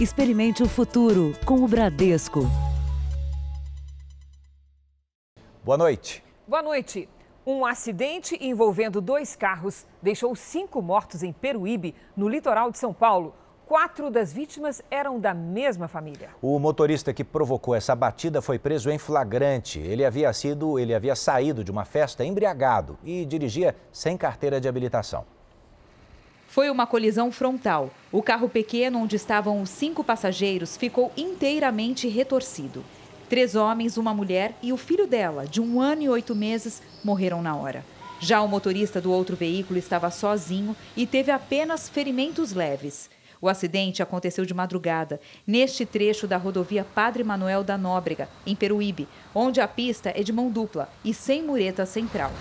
Experimente o futuro com o Bradesco. Boa noite. Boa noite. Um acidente envolvendo dois carros deixou cinco mortos em Peruíbe, no litoral de São Paulo. Quatro das vítimas eram da mesma família. O motorista que provocou essa batida foi preso em flagrante. Ele havia sido, ele havia saído de uma festa embriagado e dirigia sem carteira de habilitação. Foi uma colisão frontal. O carro pequeno onde estavam os cinco passageiros ficou inteiramente retorcido. Três homens, uma mulher e o filho dela, de um ano e oito meses, morreram na hora. Já o motorista do outro veículo estava sozinho e teve apenas ferimentos leves. O acidente aconteceu de madrugada, neste trecho da rodovia Padre Manuel da Nóbrega, em Peruíbe, onde a pista é de mão dupla e sem mureta central.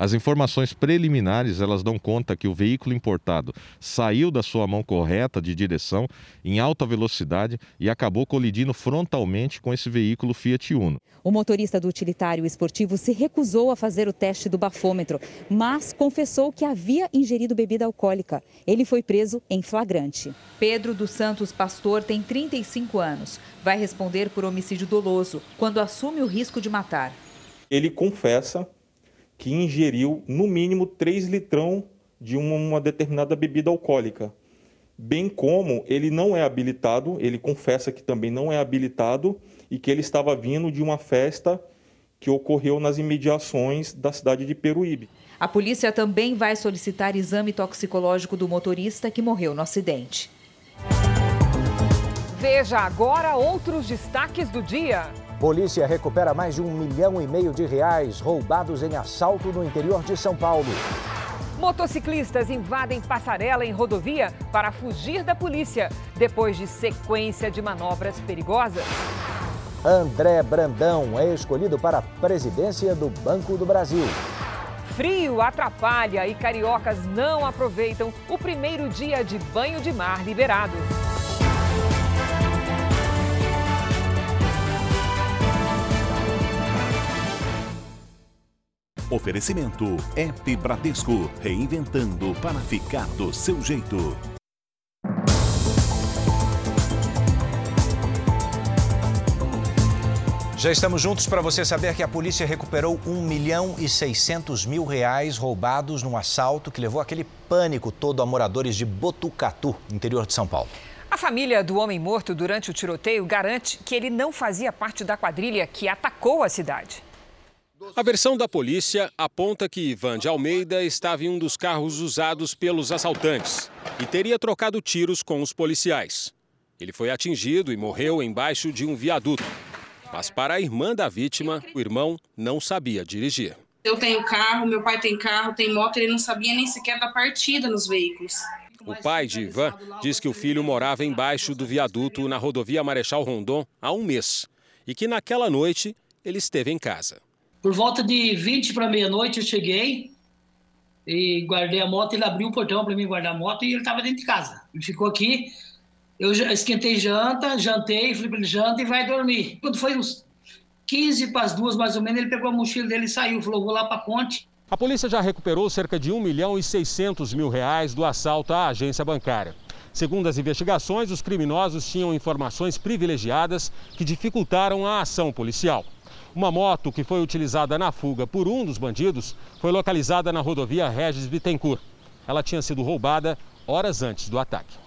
As informações preliminares elas dão conta que o veículo importado saiu da sua mão correta de direção em alta velocidade e acabou colidindo frontalmente com esse veículo Fiat Uno. O motorista do utilitário esportivo se recusou a fazer o teste do bafômetro, mas confessou que havia ingerido bebida alcoólica. Ele foi preso em flagrante. Pedro dos Santos Pastor tem 35 anos. Vai responder por homicídio doloso quando assume o risco de matar. Ele confessa que ingeriu no mínimo 3 litrão de uma, uma determinada bebida alcoólica. Bem como ele não é habilitado, ele confessa que também não é habilitado e que ele estava vindo de uma festa que ocorreu nas imediações da cidade de Peruíbe. A polícia também vai solicitar exame toxicológico do motorista que morreu no acidente. Veja agora outros destaques do dia. Polícia recupera mais de um milhão e meio de reais roubados em assalto no interior de São Paulo. Motociclistas invadem passarela em rodovia para fugir da polícia, depois de sequência de manobras perigosas. André Brandão é escolhido para a presidência do Banco do Brasil. Frio atrapalha e cariocas não aproveitam o primeiro dia de banho de mar liberado. Oferecimento App Bradesco, reinventando para ficar do seu jeito. Já estamos juntos para você saber que a polícia recuperou 1 milhão e 600 mil reais roubados num assalto que levou aquele pânico todo a moradores de Botucatu, interior de São Paulo. A família do homem morto durante o tiroteio garante que ele não fazia parte da quadrilha que atacou a cidade. A versão da polícia aponta que Ivan de Almeida estava em um dos carros usados pelos assaltantes e teria trocado tiros com os policiais. Ele foi atingido e morreu embaixo de um viaduto. Mas para a irmã da vítima, o irmão não sabia dirigir. Eu tenho carro, meu pai tem carro, tem moto, ele não sabia nem sequer da partida nos veículos. O pai de Ivan diz que o filho morava embaixo do viaduto na rodovia Marechal Rondon há um mês e que naquela noite ele esteve em casa. Por volta de 20 para meia-noite eu cheguei e guardei a moto. Ele abriu o portão para mim guardar a moto e ele estava dentro de casa. Ele ficou aqui. Eu esquentei janta, jantei, falei para ele janta e vai dormir. Quando foi uns 15 para as duas mais ou menos, ele pegou a mochila dele e saiu. Falou: vou lá para a ponte. A polícia já recuperou cerca de 1 milhão e 600 mil reais do assalto à agência bancária. Segundo as investigações, os criminosos tinham informações privilegiadas que dificultaram a ação policial. Uma moto que foi utilizada na fuga por um dos bandidos foi localizada na rodovia Regis Bittencourt. Ela tinha sido roubada horas antes do ataque.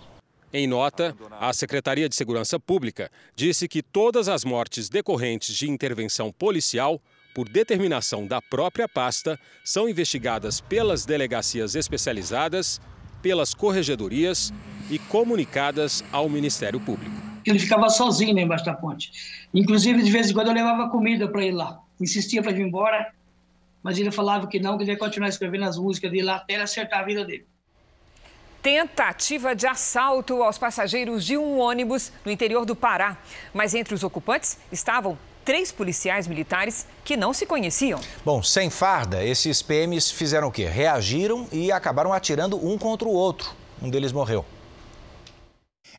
Em nota, a Secretaria de Segurança Pública disse que todas as mortes decorrentes de intervenção policial, por determinação da própria pasta, são investigadas pelas delegacias especializadas, pelas corregedorias e comunicadas ao Ministério Público ele ficava sozinho lá embaixo da ponte. Inclusive, de vez em quando eu levava comida para ele lá. Insistia para ir embora, mas ele falava que não, que ele ia continuar escrevendo as músicas dele lá até ele acertar a vida dele. Tentativa de assalto aos passageiros de um ônibus no interior do Pará. Mas entre os ocupantes estavam três policiais militares que não se conheciam. Bom, sem farda, esses PMs fizeram o quê? Reagiram e acabaram atirando um contra o outro. Um deles morreu.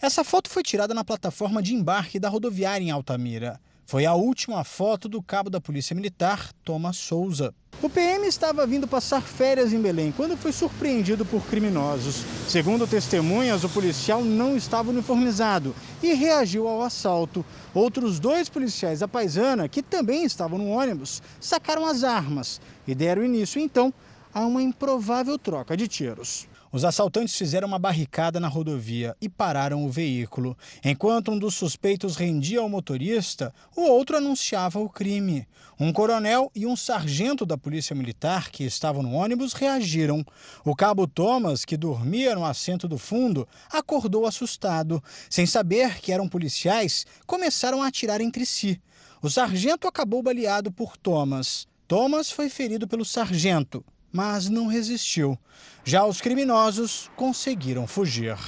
Essa foto foi tirada na plataforma de embarque da rodoviária em Altamira. Foi a última foto do cabo da Polícia Militar, Thomas Souza. O PM estava vindo passar férias em Belém quando foi surpreendido por criminosos. Segundo testemunhas, o policial não estava uniformizado e reagiu ao assalto. Outros dois policiais da paisana, que também estavam no ônibus, sacaram as armas e deram início então a uma improvável troca de tiros. Os assaltantes fizeram uma barricada na rodovia e pararam o veículo. Enquanto um dos suspeitos rendia ao motorista, o outro anunciava o crime. Um coronel e um sargento da Polícia Militar que estavam no ônibus reagiram. O cabo Thomas, que dormia no assento do fundo, acordou assustado. Sem saber que eram policiais, começaram a atirar entre si. O sargento acabou baleado por Thomas. Thomas foi ferido pelo sargento mas não resistiu. Já os criminosos conseguiram fugir.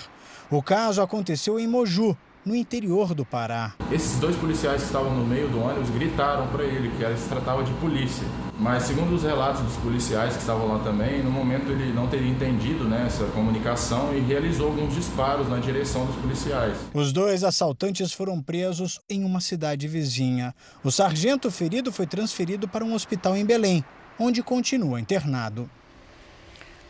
O caso aconteceu em Moju, no interior do Pará. Esses dois policiais que estavam no meio do ônibus gritaram para ele que se tratava de polícia. Mas segundo os relatos dos policiais que estavam lá também, no momento ele não teria entendido né, essa comunicação e realizou alguns disparos na direção dos policiais. Os dois assaltantes foram presos em uma cidade vizinha. O sargento ferido foi transferido para um hospital em Belém onde continua internado.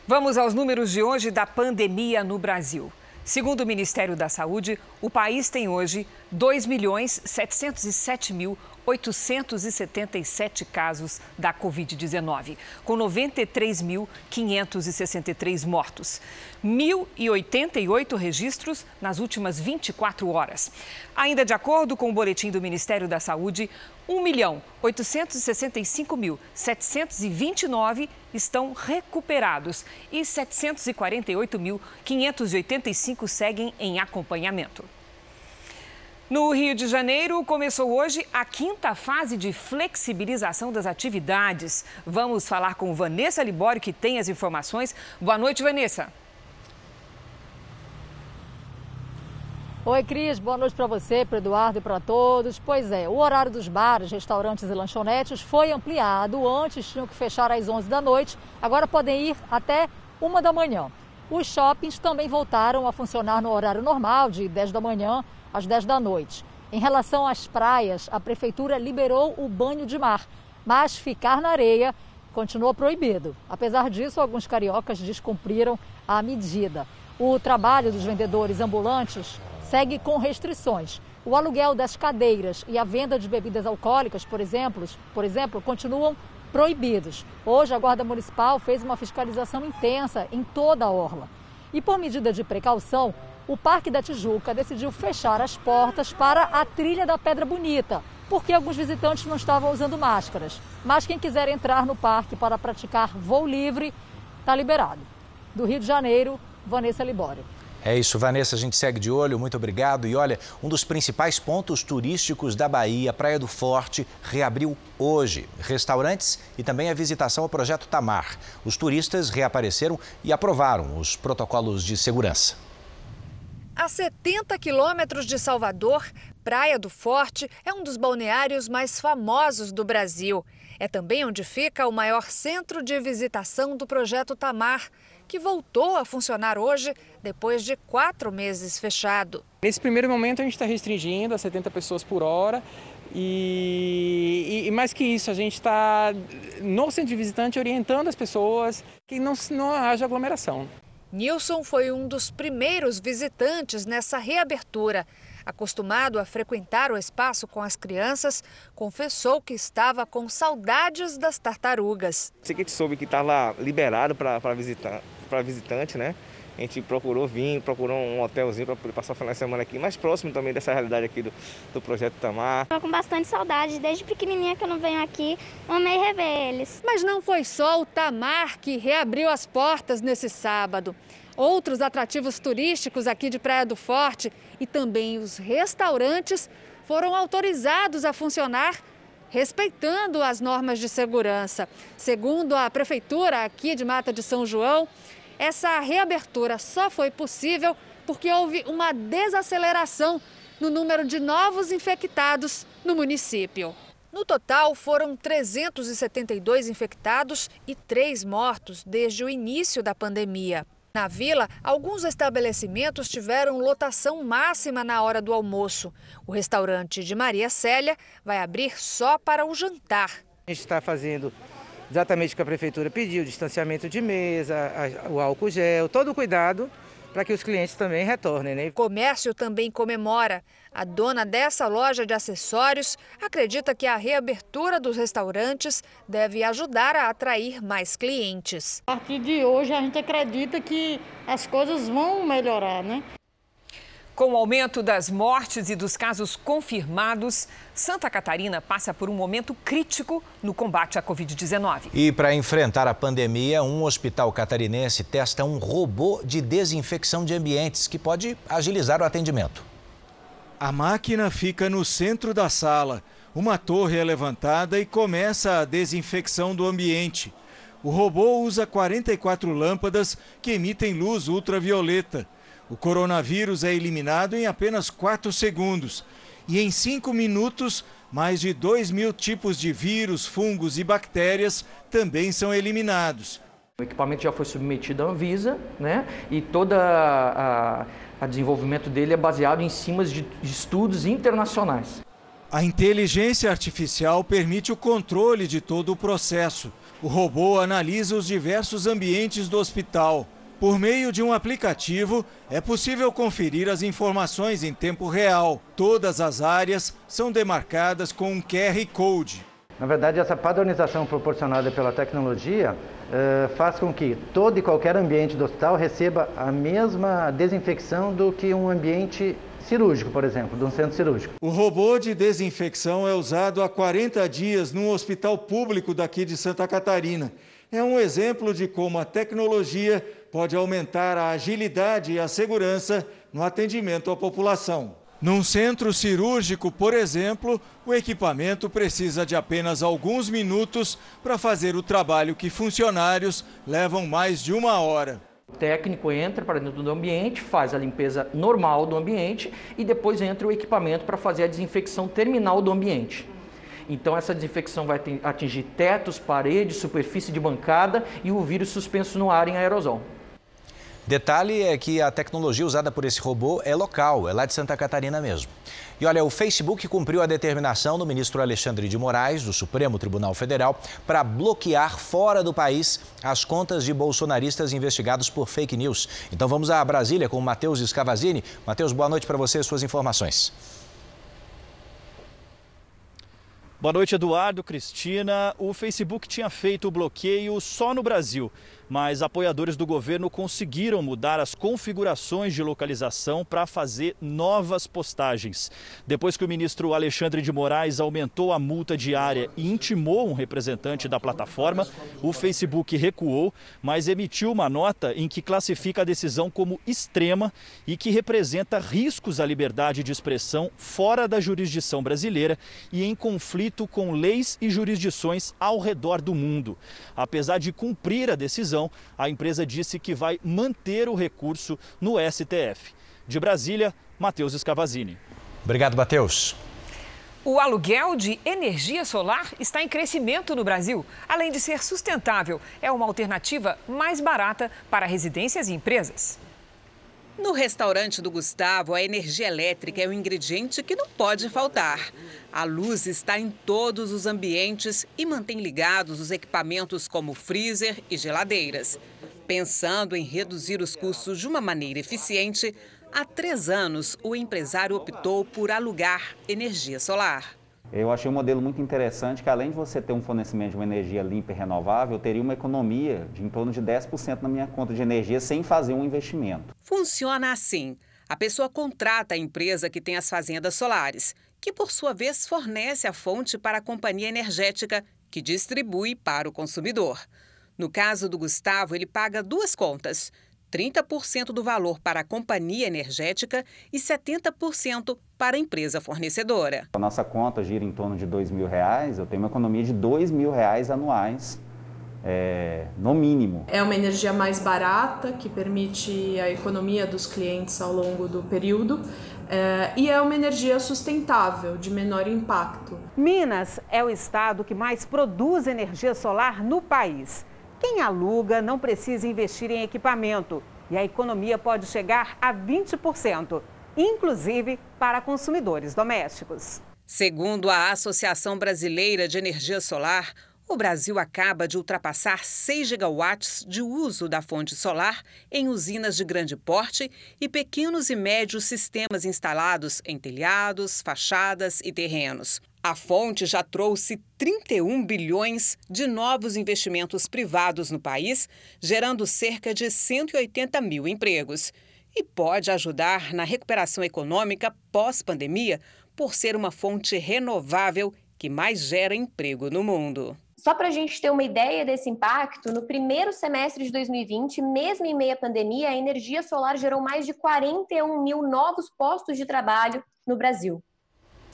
Vamos aos números de hoje da pandemia no Brasil. Segundo o Ministério da Saúde, o país tem hoje 2 milhões 707 mil 877 casos da Covid-19, com 93.563 mortos. 1.088 registros nas últimas 24 horas. Ainda de acordo com o boletim do Ministério da Saúde, 1.865.729 estão recuperados e 748.585 seguem em acompanhamento. No Rio de Janeiro, começou hoje a quinta fase de flexibilização das atividades. Vamos falar com Vanessa Libório, que tem as informações. Boa noite, Vanessa. Oi, Cris, boa noite para você, para Eduardo e para todos. Pois é, o horário dos bares, restaurantes e lanchonetes foi ampliado. Antes tinham que fechar às 11 da noite, agora podem ir até uma da manhã. Os shoppings também voltaram a funcionar no horário normal, de 10 da manhã às 10 da noite. Em relação às praias, a prefeitura liberou o banho de mar, mas ficar na areia continua proibido. Apesar disso, alguns cariocas descumpriram a medida. O trabalho dos vendedores ambulantes segue com restrições. O aluguel das cadeiras e a venda de bebidas alcoólicas, por exemplo, por exemplo, continuam proibidos. Hoje, a Guarda Municipal fez uma fiscalização intensa em toda a orla. E por medida de precaução, o Parque da Tijuca decidiu fechar as portas para a Trilha da Pedra Bonita, porque alguns visitantes não estavam usando máscaras. Mas quem quiser entrar no parque para praticar voo livre, está liberado. Do Rio de Janeiro, Vanessa Libório. É isso, Vanessa, a gente segue de olho, muito obrigado. E olha, um dos principais pontos turísticos da Bahia, Praia do Forte, reabriu hoje. Restaurantes e também a visitação ao projeto Tamar. Os turistas reapareceram e aprovaram os protocolos de segurança. A 70 quilômetros de Salvador, Praia do Forte é um dos balneários mais famosos do Brasil. É também onde fica o maior centro de visitação do projeto Tamar, que voltou a funcionar hoje depois de quatro meses fechado. Nesse primeiro momento, a gente está restringindo a 70 pessoas por hora. E, e, mais que isso, a gente está no centro de visitante orientando as pessoas que não, não haja aglomeração. Nilson foi um dos primeiros visitantes nessa reabertura. Acostumado a frequentar o espaço com as crianças, confessou que estava com saudades das tartarugas. Sei que a gente soube que estava liberado para visitar, para visitante, né? A gente procurou vir, procurou um hotelzinho para passar o final de semana aqui, mais próximo também dessa realidade aqui do, do Projeto Tamar. Estou com bastante saudade, desde pequenininha que eu não venho aqui, amei rever eles. Mas não foi só o Tamar que reabriu as portas nesse sábado. Outros atrativos turísticos aqui de Praia do Forte e também os restaurantes foram autorizados a funcionar respeitando as normas de segurança. Segundo a prefeitura aqui de Mata de São João, essa reabertura só foi possível porque houve uma desaceleração no número de novos infectados no município. No total, foram 372 infectados e três mortos desde o início da pandemia. Na vila, alguns estabelecimentos tiveram lotação máxima na hora do almoço. O restaurante de Maria Célia vai abrir só para o jantar. A gente está fazendo exatamente o que a prefeitura pediu, distanciamento de mesa, o álcool gel, todo o cuidado para que os clientes também retornem. Né? O comércio também comemora. A dona dessa loja de acessórios acredita que a reabertura dos restaurantes deve ajudar a atrair mais clientes. A partir de hoje a gente acredita que as coisas vão melhorar, né? Com o aumento das mortes e dos casos confirmados, Santa Catarina passa por um momento crítico no combate à Covid-19. E para enfrentar a pandemia, um hospital catarinense testa um robô de desinfecção de ambientes que pode agilizar o atendimento. A máquina fica no centro da sala. Uma torre é levantada e começa a desinfecção do ambiente. O robô usa 44 lâmpadas que emitem luz ultravioleta. O coronavírus é eliminado em apenas 4 segundos. E em 5 minutos, mais de 2 mil tipos de vírus, fungos e bactérias também são eliminados. O equipamento já foi submetido à Anvisa, né? E todo a, a, desenvolvimento dele é baseado em cima de, de estudos internacionais. A inteligência artificial permite o controle de todo o processo. O robô analisa os diversos ambientes do hospital por meio de um aplicativo, é possível conferir as informações em tempo real. Todas as áreas são demarcadas com um QR Code. Na verdade, essa padronização proporcionada pela tecnologia eh, faz com que todo e qualquer ambiente do hospital receba a mesma desinfecção do que um ambiente cirúrgico, por exemplo, de um centro cirúrgico. O robô de desinfecção é usado há 40 dias num hospital público daqui de Santa Catarina. É um exemplo de como a tecnologia pode aumentar a agilidade e a segurança no atendimento à população. Num centro cirúrgico, por exemplo, o equipamento precisa de apenas alguns minutos para fazer o trabalho que funcionários levam mais de uma hora. O técnico entra para dentro do ambiente, faz a limpeza normal do ambiente e depois entra o equipamento para fazer a desinfecção terminal do ambiente. Então essa desinfecção vai atingir tetos, paredes, superfície de bancada e o vírus suspenso no ar em aerosol. Detalhe é que a tecnologia usada por esse robô é local, é lá de Santa Catarina mesmo. E olha, o Facebook cumpriu a determinação do ministro Alexandre de Moraes, do Supremo Tribunal Federal, para bloquear fora do país as contas de bolsonaristas investigados por fake news. Então vamos a Brasília com o Matheus Escavazini. Matheus, boa noite para você e suas informações. Boa noite, Eduardo, Cristina. O Facebook tinha feito o bloqueio só no Brasil mas apoiadores do governo conseguiram mudar as configurações de localização para fazer novas postagens. Depois que o ministro Alexandre de Moraes aumentou a multa diária e intimou um representante da plataforma, o Facebook recuou, mas emitiu uma nota em que classifica a decisão como extrema e que representa riscos à liberdade de expressão fora da jurisdição brasileira e em conflito com leis e jurisdições ao redor do mundo. Apesar de cumprir a decisão, decisão, a empresa disse que vai manter o recurso no STF. De Brasília, Matheus Escavazini. Obrigado, Matheus. O aluguel de energia solar está em crescimento no Brasil. Além de ser sustentável, é uma alternativa mais barata para residências e empresas. No restaurante do Gustavo, a energia elétrica é um ingrediente que não pode faltar. A luz está em todos os ambientes e mantém ligados os equipamentos como freezer e geladeiras. Pensando em reduzir os custos de uma maneira eficiente, há três anos o empresário optou por alugar energia solar. Eu achei um modelo muito interessante que além de você ter um fornecimento de uma energia limpa e renovável, eu teria uma economia de em torno de 10% na minha conta de energia sem fazer um investimento. Funciona assim. A pessoa contrata a empresa que tem as fazendas solares, que por sua vez fornece a fonte para a companhia energética, que distribui para o consumidor. No caso do Gustavo, ele paga duas contas: 30% do valor para a companhia energética e 70% para a empresa fornecedora. A nossa conta gira em torno de dois mil reais, eu tenho uma economia de dois mil reais anuais, é, no mínimo. É uma energia mais barata, que permite a economia dos clientes ao longo do período. É, e é uma energia sustentável, de menor impacto. Minas é o estado que mais produz energia solar no país. Quem aluga não precisa investir em equipamento e a economia pode chegar a 20%, inclusive para consumidores domésticos. Segundo a Associação Brasileira de Energia Solar, O Brasil acaba de ultrapassar 6 gigawatts de uso da fonte solar em usinas de grande porte e pequenos e médios sistemas instalados em telhados, fachadas e terrenos. A fonte já trouxe 31 bilhões de novos investimentos privados no país, gerando cerca de 180 mil empregos. E pode ajudar na recuperação econômica pós-pandemia por ser uma fonte renovável que mais gera emprego no mundo. Só para a gente ter uma ideia desse impacto, no primeiro semestre de 2020, mesmo em meio à pandemia, a energia solar gerou mais de 41 mil novos postos de trabalho no Brasil.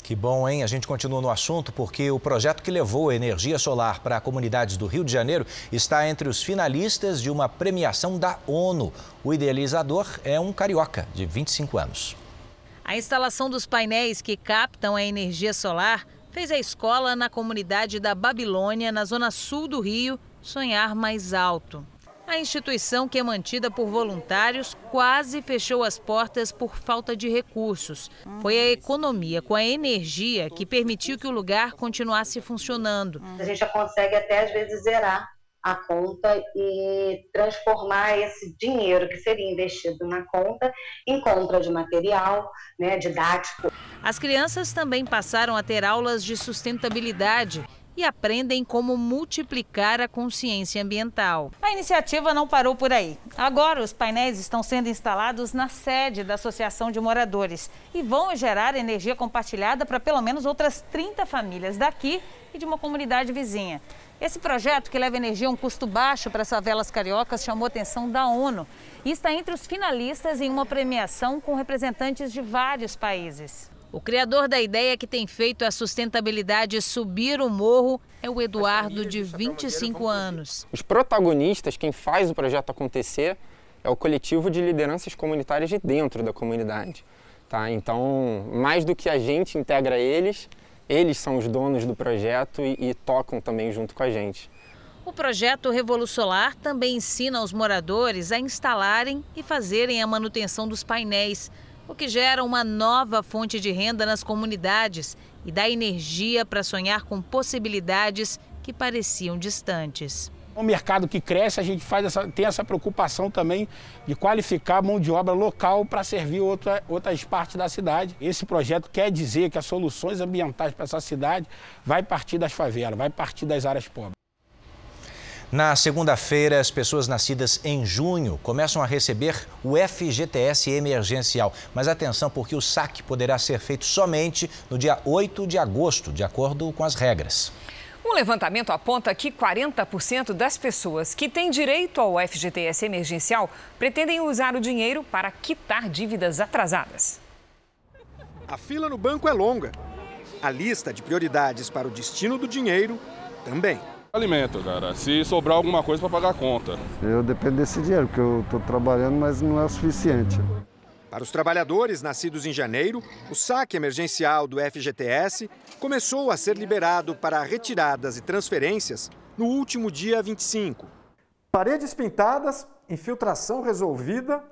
Que bom, hein? A gente continua no assunto porque o projeto que levou a energia solar para comunidades do Rio de Janeiro está entre os finalistas de uma premiação da ONU. O idealizador é um carioca de 25 anos. A instalação dos painéis que captam a energia solar fez a escola na comunidade da Babilônia, na zona sul do Rio, sonhar mais alto. A instituição, que é mantida por voluntários, quase fechou as portas por falta de recursos. Foi a economia com a energia que permitiu que o lugar continuasse funcionando. A gente já consegue até às vezes zerar a conta e transformar esse dinheiro que seria investido na conta em compra de material né, didático. As crianças também passaram a ter aulas de sustentabilidade e aprendem como multiplicar a consciência ambiental. A iniciativa não parou por aí. Agora, os painéis estão sendo instalados na sede da Associação de Moradores e vão gerar energia compartilhada para pelo menos outras 30 famílias daqui e de uma comunidade vizinha. Esse projeto, que leva energia a um custo baixo para as favelas cariocas, chamou a atenção da ONU e está entre os finalistas em uma premiação com representantes de vários países. O criador da ideia que tem feito a sustentabilidade subir o morro é o Eduardo, de 25 anos. Os protagonistas, quem faz o projeto acontecer, é o coletivo de lideranças comunitárias de dentro da comunidade. Tá? Então, mais do que a gente integra eles, eles são os donos do projeto e, e tocam também junto com a gente. O projeto Revolusolar também ensina os moradores a instalarem e fazerem a manutenção dos painéis, o que gera uma nova fonte de renda nas comunidades e dá energia para sonhar com possibilidades que pareciam distantes. Um mercado que cresce, a gente faz essa, tem essa preocupação também de qualificar a mão de obra local para servir outra, outras partes da cidade. Esse projeto quer dizer que as soluções ambientais para essa cidade vai partir das favelas, vai partir das áreas pobres. Na segunda-feira, as pessoas nascidas em junho começam a receber o FGTS emergencial. Mas atenção, porque o saque poderá ser feito somente no dia 8 de agosto, de acordo com as regras. Um levantamento aponta que 40% das pessoas que têm direito ao FGTS emergencial pretendem usar o dinheiro para quitar dívidas atrasadas. A fila no banco é longa. A lista de prioridades para o destino do dinheiro também. Alimento, cara. Se sobrar alguma coisa para pagar a conta. Eu dependo desse dinheiro, porque eu estou trabalhando, mas não é o suficiente. Para os trabalhadores nascidos em janeiro, o saque emergencial do FGTS começou a ser liberado para retiradas e transferências no último dia 25. Paredes pintadas, infiltração resolvida,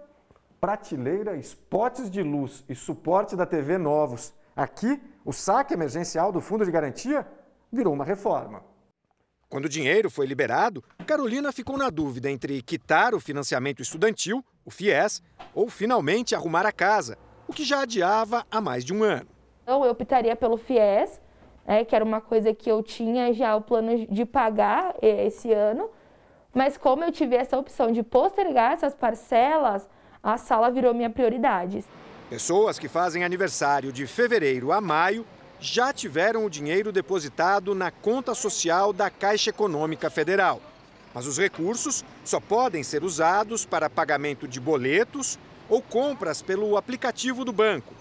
prateleira, spots de luz e suporte da TV novos. Aqui, o saque emergencial do Fundo de Garantia virou uma reforma. Quando o dinheiro foi liberado, Carolina ficou na dúvida entre quitar o financiamento estudantil, o FIES, ou finalmente arrumar a casa, o que já adiava há mais de um ano. Então, eu optaria pelo FIES, né, que era uma coisa que eu tinha já o plano de pagar eh, esse ano, mas como eu tive essa opção de postergar essas parcelas, a sala virou minha prioridade. Pessoas que fazem aniversário de fevereiro a maio já tiveram o dinheiro depositado na conta social da Caixa Econômica Federal. Mas os recursos só podem ser usados para pagamento de boletos ou compras pelo aplicativo do banco.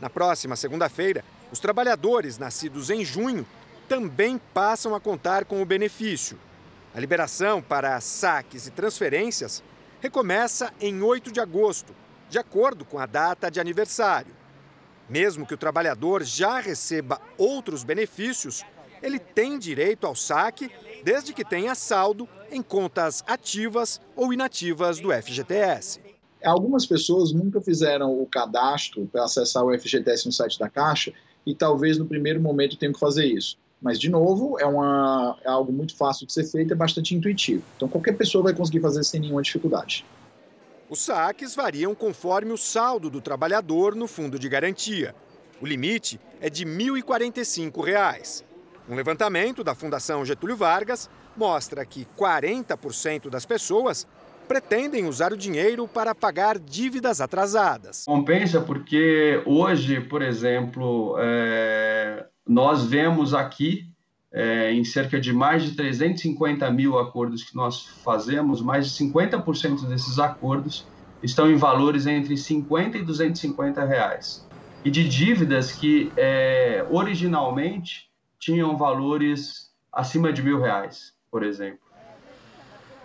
Na próxima segunda-feira, os trabalhadores nascidos em junho também passam a contar com o benefício. A liberação para saques e transferências recomeça em 8 de agosto, de acordo com a data de aniversário. Mesmo que o trabalhador já receba outros benefícios, ele tem direito ao saque desde que tenha saldo em contas ativas ou inativas do FGTS. Algumas pessoas nunca fizeram o cadastro para acessar o FGTS no site da Caixa e talvez no primeiro momento tenham que fazer isso. Mas, de novo, é, uma, é algo muito fácil de ser feito, é bastante intuitivo. Então, qualquer pessoa vai conseguir fazer sem nenhuma dificuldade. Os saques variam conforme o saldo do trabalhador no fundo de garantia. O limite é de R$ 1.045. Um levantamento da Fundação Getúlio Vargas mostra que 40% das pessoas pretendem usar o dinheiro para pagar dívidas atrasadas. Compensa porque hoje, por exemplo, é, nós vemos aqui, é, em cerca de mais de 350 mil acordos que nós fazemos, mais de 50% desses acordos estão em valores entre 50 e 250 reais. E de dívidas que é, originalmente tinham valores acima de mil reais, por exemplo.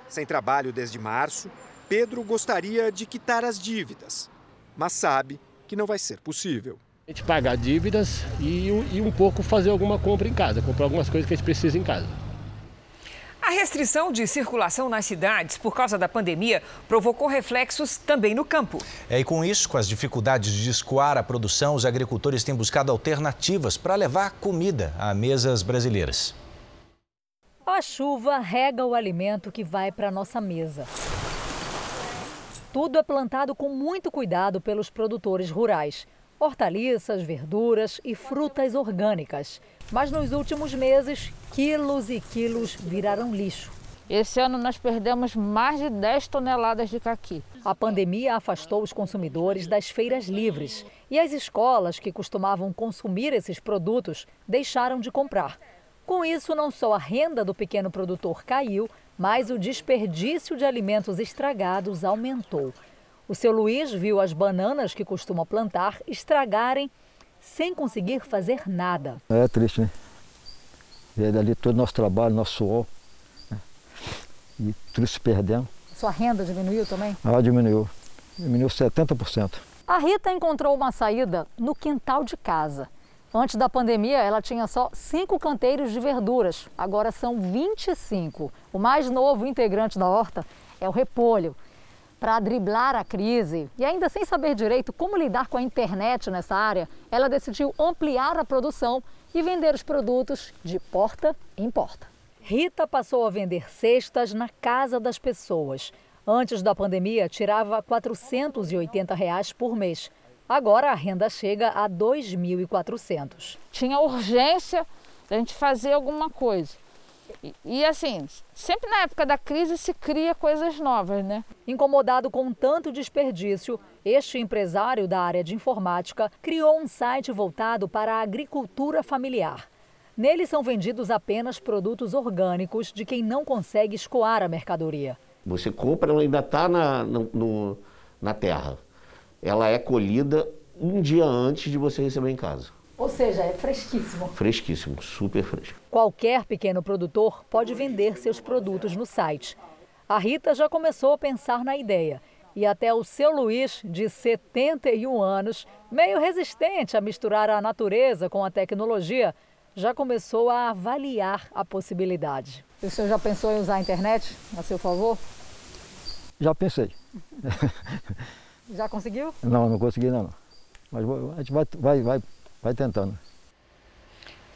Sem trabalho desde março, Pedro gostaria de quitar as dívidas, mas sabe que não vai ser possível. A gente pagar dívidas e, e um pouco fazer alguma compra em casa, comprar algumas coisas que a gente precisa em casa. A restrição de circulação nas cidades por causa da pandemia provocou reflexos também no campo. É, e com isso, com as dificuldades de escoar a produção, os agricultores têm buscado alternativas para levar comida a mesas brasileiras. A chuva rega o alimento que vai para a nossa mesa. Tudo é plantado com muito cuidado pelos produtores rurais hortaliças, verduras e frutas orgânicas. Mas nos últimos meses, quilos e quilos viraram lixo. Esse ano nós perdemos mais de 10 toneladas de caqui. A pandemia afastou os consumidores das feiras livres e as escolas que costumavam consumir esses produtos deixaram de comprar. Com isso, não só a renda do pequeno produtor caiu, mas o desperdício de alimentos estragados aumentou. O seu Luiz viu as bananas que costuma plantar estragarem sem conseguir fazer nada. É triste, né? Ver dali todo o nosso trabalho, nosso suor. Né? E tudo se perdendo. Sua renda diminuiu também? Ah, diminuiu. Diminuiu 70%. A Rita encontrou uma saída no quintal de casa. Antes da pandemia, ela tinha só cinco canteiros de verduras. Agora são 25. O mais novo integrante da horta é o repolho para driblar a crise e ainda sem saber direito como lidar com a internet nessa área, ela decidiu ampliar a produção e vender os produtos de porta em porta. Rita passou a vender cestas na casa das pessoas. Antes da pandemia, tirava 480 reais por mês. Agora a renda chega a R$ 2.400. Tinha urgência da gente fazer alguma coisa. E, e, assim, sempre na época da crise se cria coisas novas, né? Incomodado com tanto desperdício, este empresário da área de informática criou um site voltado para a agricultura familiar. Nele são vendidos apenas produtos orgânicos de quem não consegue escoar a mercadoria. Você compra, ela ainda está na, no, na terra. Ela é colhida um dia antes de você receber em casa. Ou seja, é fresquíssimo. Fresquíssimo, super fresco. Qualquer pequeno produtor pode vender seus produtos no site. A Rita já começou a pensar na ideia. E até o seu Luiz, de 71 anos, meio resistente a misturar a natureza com a tecnologia, já começou a avaliar a possibilidade. O senhor já pensou em usar a internet a seu favor? Já pensei. Já conseguiu? Não, não consegui não. Mas a gente vai, vai, vai vai tentando.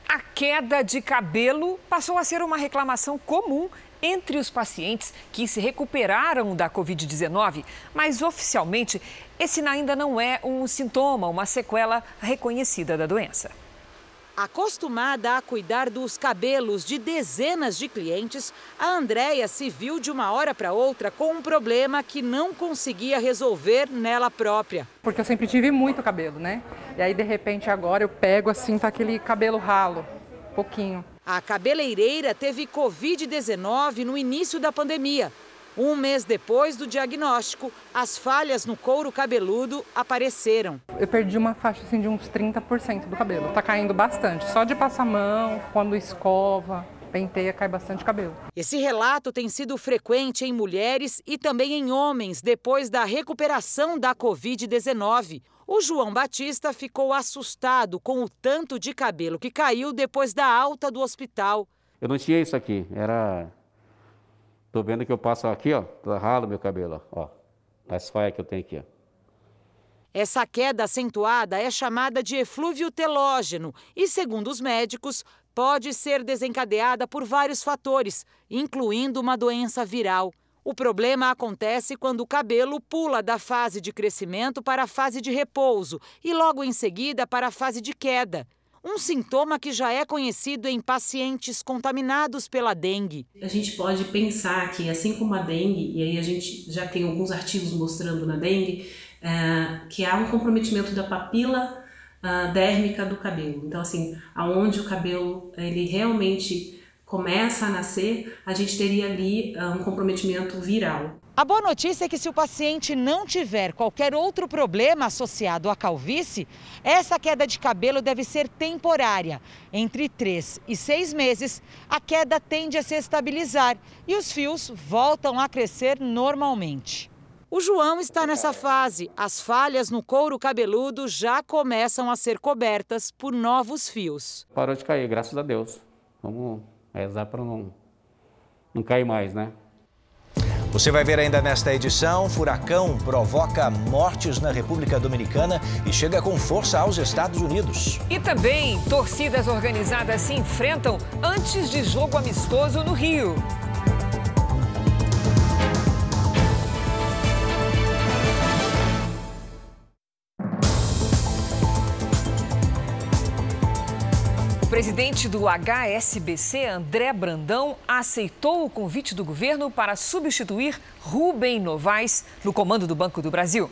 A queda de cabelo passou a ser uma reclamação comum entre os pacientes que se recuperaram da Covid-19, mas oficialmente esse ainda não é um sintoma, uma sequela reconhecida da doença. Acostumada a cuidar dos cabelos de dezenas de clientes, a Andréia se viu de uma hora para outra com um problema que não conseguia resolver nela própria. Porque eu sempre tive muito cabelo, né? E aí, de repente, agora eu pego assim, tá aquele cabelo ralo, pouquinho. A cabeleireira teve Covid-19 no início da pandemia. Um mês depois do diagnóstico, as falhas no couro cabeludo apareceram. Eu perdi uma faixa assim, de uns 30% do cabelo. Está caindo bastante. Só de passar mão, quando escova, penteia, cai bastante cabelo. Esse relato tem sido frequente em mulheres e também em homens depois da recuperação da Covid-19. O João Batista ficou assustado com o tanto de cabelo que caiu depois da alta do hospital. Eu não tinha isso aqui, era Tô vendo que eu passo aqui, ó, ralo meu cabelo, ó. As faias que eu tenho aqui, ó. Essa queda acentuada é chamada de eflúvio telógeno e, segundo os médicos, pode ser desencadeada por vários fatores, incluindo uma doença viral. O problema acontece quando o cabelo pula da fase de crescimento para a fase de repouso e logo em seguida para a fase de queda. Um sintoma que já é conhecido em pacientes contaminados pela dengue. A gente pode pensar que, assim como a dengue, e aí a gente já tem alguns artigos mostrando na dengue, é, que há um comprometimento da papila uh, dérmica do cabelo. Então, assim, aonde o cabelo ele realmente começa a nascer, a gente teria ali uh, um comprometimento viral. A boa notícia é que se o paciente não tiver qualquer outro problema associado à calvície, essa queda de cabelo deve ser temporária. Entre 3 e 6 meses, a queda tende a se estabilizar e os fios voltam a crescer normalmente. O João está nessa fase. As falhas no couro cabeludo já começam a ser cobertas por novos fios. Parou de cair, graças a Deus. Vamos rezar para não, não cair mais, né? Você vai ver ainda nesta edição: furacão provoca mortes na República Dominicana e chega com força aos Estados Unidos. E também torcidas organizadas se enfrentam antes de jogo amistoso no Rio. Presidente do HSBC, André Brandão, aceitou o convite do governo para substituir Rubem Novaes no comando do Banco do Brasil.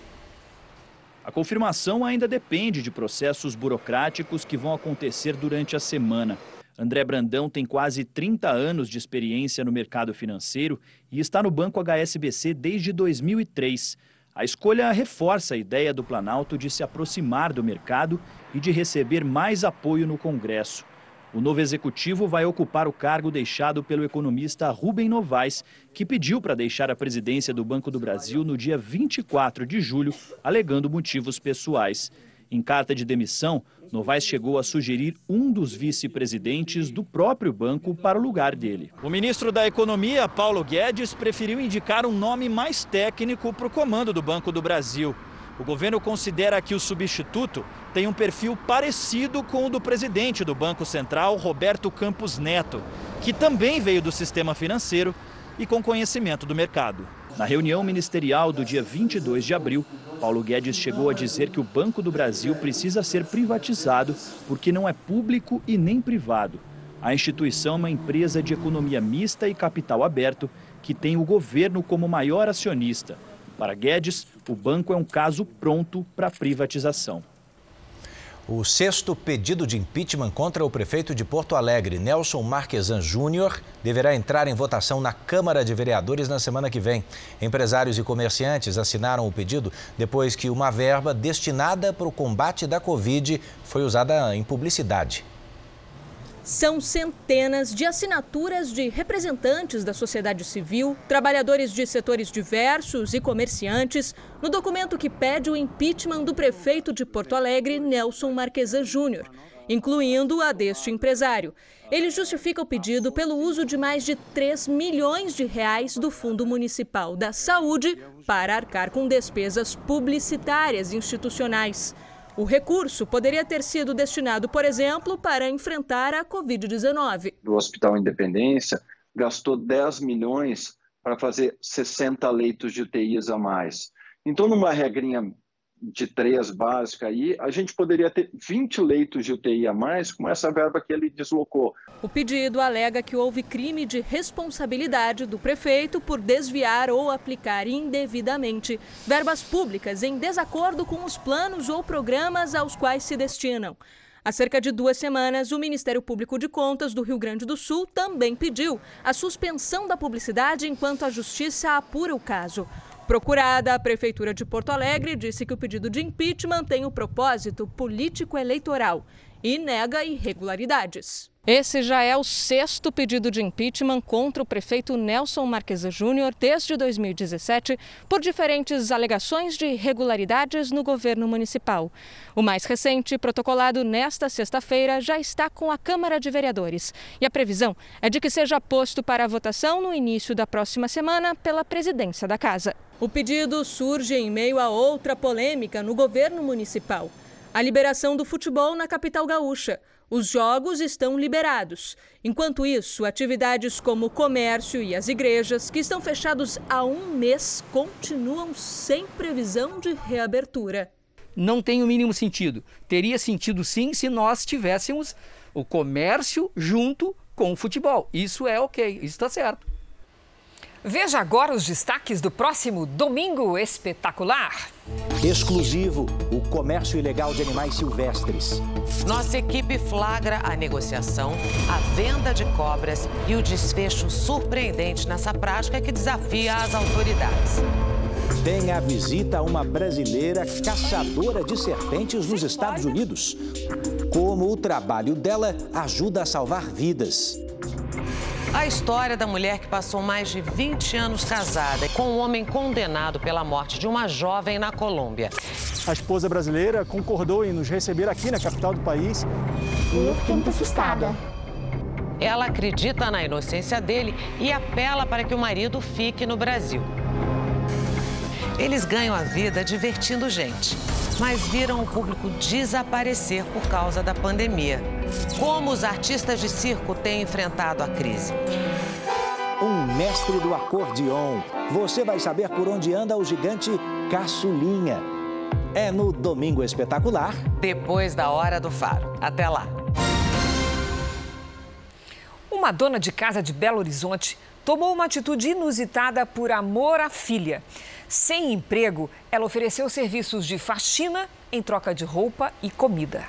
A confirmação ainda depende de processos burocráticos que vão acontecer durante a semana. André Brandão tem quase 30 anos de experiência no mercado financeiro e está no Banco HSBC desde 2003. A escolha reforça a ideia do Planalto de se aproximar do mercado e de receber mais apoio no Congresso. O novo executivo vai ocupar o cargo deixado pelo economista Rubem Novaes, que pediu para deixar a presidência do Banco do Brasil no dia 24 de julho, alegando motivos pessoais. Em carta de demissão, Novaes chegou a sugerir um dos vice-presidentes do próprio banco para o lugar dele. O ministro da Economia, Paulo Guedes, preferiu indicar um nome mais técnico para o comando do Banco do Brasil. O governo considera que o substituto tem um perfil parecido com o do presidente do Banco Central, Roberto Campos Neto, que também veio do sistema financeiro e com conhecimento do mercado. Na reunião ministerial do dia 22 de abril, Paulo Guedes chegou a dizer que o Banco do Brasil precisa ser privatizado porque não é público e nem privado. A instituição é uma empresa de economia mista e capital aberto que tem o governo como maior acionista. Para Guedes, o banco é um caso pronto para privatização. O sexto pedido de impeachment contra o prefeito de Porto Alegre, Nelson Marquesan Júnior, deverá entrar em votação na Câmara de Vereadores na semana que vem. Empresários e comerciantes assinaram o pedido depois que uma verba destinada para o combate da Covid foi usada em publicidade. São centenas de assinaturas de representantes da sociedade civil, trabalhadores de setores diversos e comerciantes no documento que pede o impeachment do prefeito de Porto Alegre, Nelson Marquesan Júnior, incluindo a deste empresário. Ele justifica o pedido pelo uso de mais de 3 milhões de reais do Fundo Municipal da Saúde para arcar com despesas publicitárias institucionais. O recurso poderia ter sido destinado, por exemplo, para enfrentar a Covid-19. O Hospital Independência gastou 10 milhões para fazer 60 leitos de UTIs a mais. Então, numa regrinha de três básica aí, a gente poderia ter 20 leitos de UTI a mais com essa verba que ele deslocou. O pedido alega que houve crime de responsabilidade do prefeito por desviar ou aplicar indevidamente verbas públicas em desacordo com os planos ou programas aos quais se destinam. Há cerca de duas semanas, o Ministério Público de Contas do Rio Grande do Sul também pediu a suspensão da publicidade enquanto a Justiça apura o caso. Procurada, a Prefeitura de Porto Alegre disse que o pedido de impeachment tem o propósito político-eleitoral e nega irregularidades. Esse já é o sexto pedido de impeachment contra o prefeito Nelson Marquesa Júnior desde 2017 por diferentes alegações de irregularidades no governo municipal. O mais recente, protocolado nesta sexta-feira, já está com a Câmara de Vereadores e a previsão é de que seja posto para votação no início da próxima semana pela presidência da Casa. O pedido surge em meio a outra polêmica no governo municipal a liberação do futebol na capital gaúcha. Os jogos estão liberados. Enquanto isso, atividades como o comércio e as igrejas, que estão fechados há um mês, continuam sem previsão de reabertura. Não tem o mínimo sentido. Teria sentido sim se nós tivéssemos o comércio junto com o futebol. Isso é ok, isso está certo. Veja agora os destaques do próximo Domingo Espetacular. Exclusivo: o comércio ilegal de animais silvestres. Nossa equipe flagra a negociação, a venda de cobras e o desfecho surpreendente nessa prática que desafia as autoridades. Tem a visita a uma brasileira caçadora de serpentes nos Estados Unidos. Como o trabalho dela ajuda a salvar vidas. A história da mulher que passou mais de 20 anos casada com um homem condenado pela morte de uma jovem na Colômbia. A esposa brasileira concordou em nos receber aqui na capital do país. Eu fiquei muito assustada. Ela acredita na inocência dele e apela para que o marido fique no Brasil. Eles ganham a vida divertindo gente, mas viram o público desaparecer por causa da pandemia. Como os artistas de circo têm enfrentado a crise? Um mestre do acordeon. Você vai saber por onde anda o gigante Caçulinha. É no Domingo Espetacular. Depois da Hora do Faro. Até lá. Uma dona de casa de Belo Horizonte tomou uma atitude inusitada por amor à filha. Sem emprego, ela ofereceu serviços de faxina em troca de roupa e comida.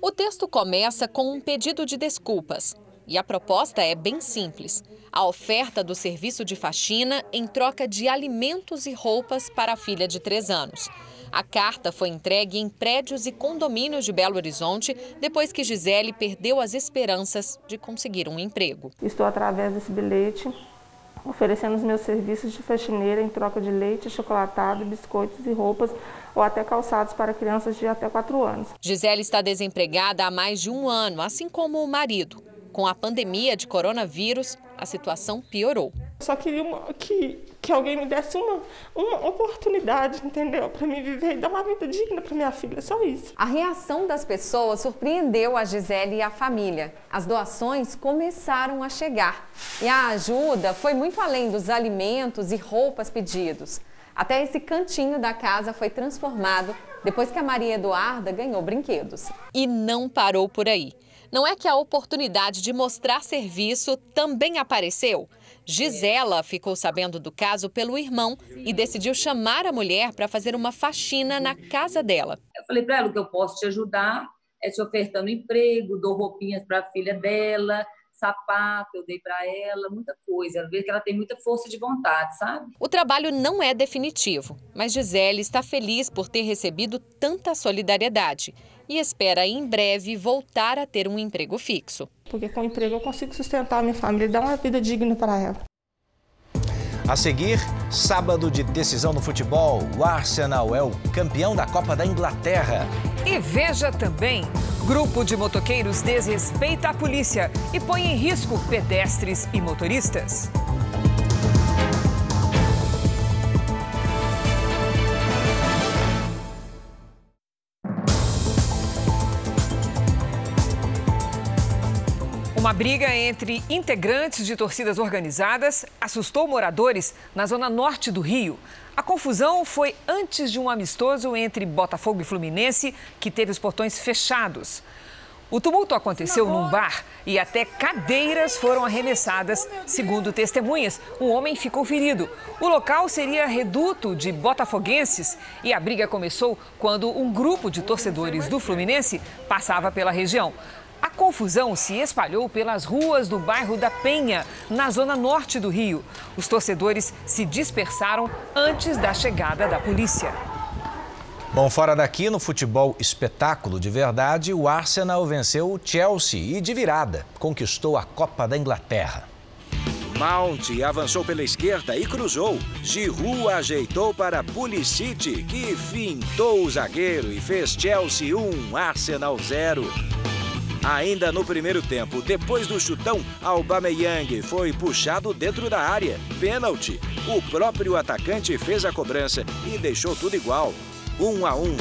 O texto começa com um pedido de desculpas. E a proposta é bem simples: a oferta do serviço de faxina em troca de alimentos e roupas para a filha de três anos. A carta foi entregue em prédios e condomínios de Belo Horizonte depois que Gisele perdeu as esperanças de conseguir um emprego. Estou através desse bilhete oferecendo os meus serviços de faxineira em troca de leite, chocolatado, biscoitos e roupas ou até calçados para crianças de até 4 anos. Gisele está desempregada há mais de um ano, assim como o marido. Com a pandemia de coronavírus, a situação piorou. Só queria uma, que, que alguém me desse uma, uma oportunidade, entendeu? Para me viver e dar uma vida digna para minha filha, só isso. A reação das pessoas surpreendeu a Gisele e a família. As doações começaram a chegar. E a ajuda foi muito além dos alimentos e roupas pedidos. Até esse cantinho da casa foi transformado depois que a Maria Eduarda ganhou brinquedos. E não parou por aí. Não é que a oportunidade de mostrar serviço também apareceu? Gisela ficou sabendo do caso pelo irmão e decidiu chamar a mulher para fazer uma faxina na casa dela. Eu falei para ela que eu posso te ajudar é te ofertando emprego, dou roupinhas para a filha dela, sapato, eu dei para ela, muita coisa. Ela vê que ela tem muita força de vontade, sabe? O trabalho não é definitivo, mas Gisele está feliz por ter recebido tanta solidariedade e espera em breve voltar a ter um emprego fixo. Porque com o emprego eu consigo sustentar a minha família e dar uma vida digna para ela. A seguir, sábado de decisão no futebol, o Arsenal é o campeão da Copa da Inglaterra. E veja também: grupo de motoqueiros desrespeita a polícia e põe em risco pedestres e motoristas. Uma briga entre integrantes de torcidas organizadas assustou moradores na zona norte do Rio. A confusão foi antes de um amistoso entre Botafogo e Fluminense, que teve os portões fechados. O tumulto aconteceu num bar e até cadeiras foram arremessadas. Segundo testemunhas, um homem ficou ferido. O local seria reduto de botafoguenses e a briga começou quando um grupo de torcedores do Fluminense passava pela região. A confusão se espalhou pelas ruas do bairro da Penha, na zona norte do Rio. Os torcedores se dispersaram antes da chegada da polícia. Bom, fora daqui, no futebol espetáculo de verdade, o Arsenal venceu o Chelsea e de virada conquistou a Copa da Inglaterra. Mount avançou pela esquerda e cruzou. Giroud ajeitou para Pulisic, que fintou o zagueiro e fez Chelsea 1, Arsenal 0. Ainda no primeiro tempo, depois do chutão, Aubameyang foi puxado dentro da área. Pênalti. O próprio atacante fez a cobrança e deixou tudo igual. Um a um.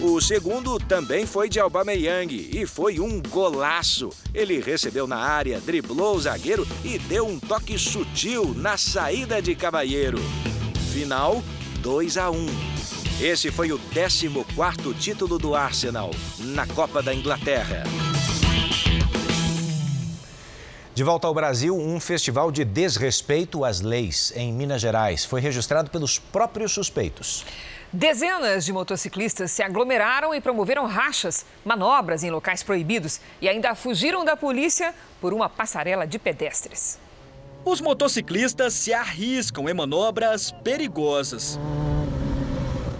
O segundo também foi de Aubameyang e foi um golaço. Ele recebeu na área, driblou o zagueiro e deu um toque sutil na saída de Cavalheiro. Final 2 a 1. Esse foi o 14º título do Arsenal na Copa da Inglaterra. De volta ao Brasil, um festival de desrespeito às leis em Minas Gerais foi registrado pelos próprios suspeitos. Dezenas de motociclistas se aglomeraram e promoveram rachas, manobras em locais proibidos e ainda fugiram da polícia por uma passarela de pedestres. Os motociclistas se arriscam em manobras perigosas.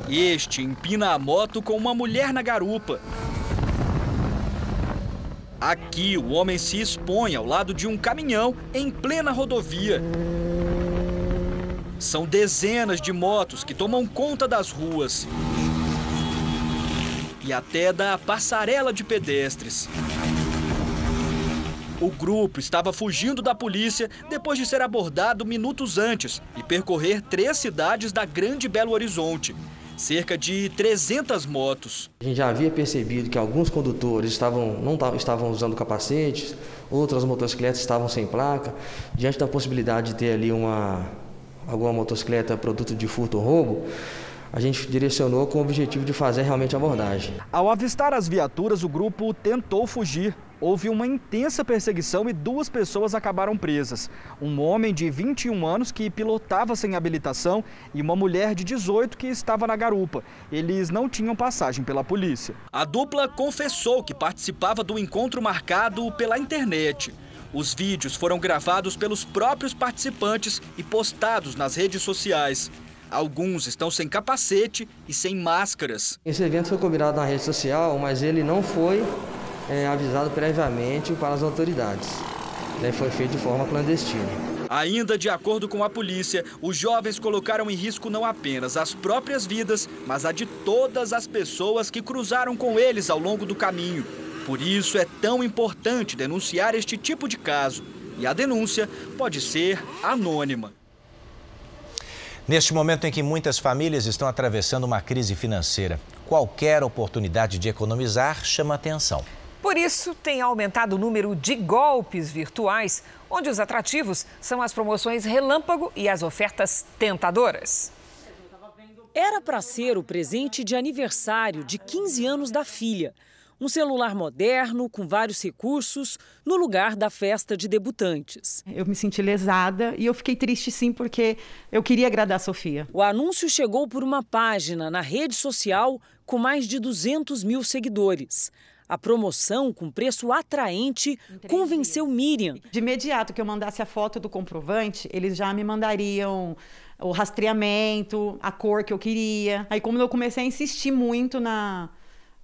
Este empina a moto com uma mulher na garupa. Aqui, o homem se expõe ao lado de um caminhão em plena rodovia. São dezenas de motos que tomam conta das ruas e até da passarela de pedestres. O grupo estava fugindo da polícia depois de ser abordado minutos antes e percorrer três cidades da Grande Belo Horizonte. Cerca de 300 motos. A gente já havia percebido que alguns condutores estavam, não estavam usando capacetes, outras motocicletas estavam sem placa. Diante da possibilidade de ter ali uma, alguma motocicleta produto de furto ou roubo, a gente direcionou com o objetivo de fazer realmente a abordagem. Ao avistar as viaturas, o grupo tentou fugir. Houve uma intensa perseguição e duas pessoas acabaram presas. Um homem de 21 anos que pilotava sem habilitação e uma mulher de 18 que estava na garupa. Eles não tinham passagem pela polícia. A dupla confessou que participava do encontro marcado pela internet. Os vídeos foram gravados pelos próprios participantes e postados nas redes sociais. Alguns estão sem capacete e sem máscaras. Esse evento foi combinado na rede social, mas ele não foi é, avisado previamente para as autoridades. Né? Foi feito de forma clandestina. Ainda de acordo com a polícia, os jovens colocaram em risco não apenas as próprias vidas, mas a de todas as pessoas que cruzaram com eles ao longo do caminho. Por isso é tão importante denunciar este tipo de caso. E a denúncia pode ser anônima. Neste momento em que muitas famílias estão atravessando uma crise financeira, qualquer oportunidade de economizar chama atenção. Por isso, tem aumentado o número de golpes virtuais, onde os atrativos são as promoções relâmpago e as ofertas tentadoras. Era para ser o presente de aniversário de 15 anos da filha. Um celular moderno, com vários recursos, no lugar da festa de debutantes. Eu me senti lesada e eu fiquei triste sim, porque eu queria agradar a Sofia. O anúncio chegou por uma página na rede social com mais de 200 mil seguidores. A promoção com preço atraente convenceu Miriam. De imediato que eu mandasse a foto do comprovante, eles já me mandariam o rastreamento, a cor que eu queria. Aí, como eu comecei a insistir muito na,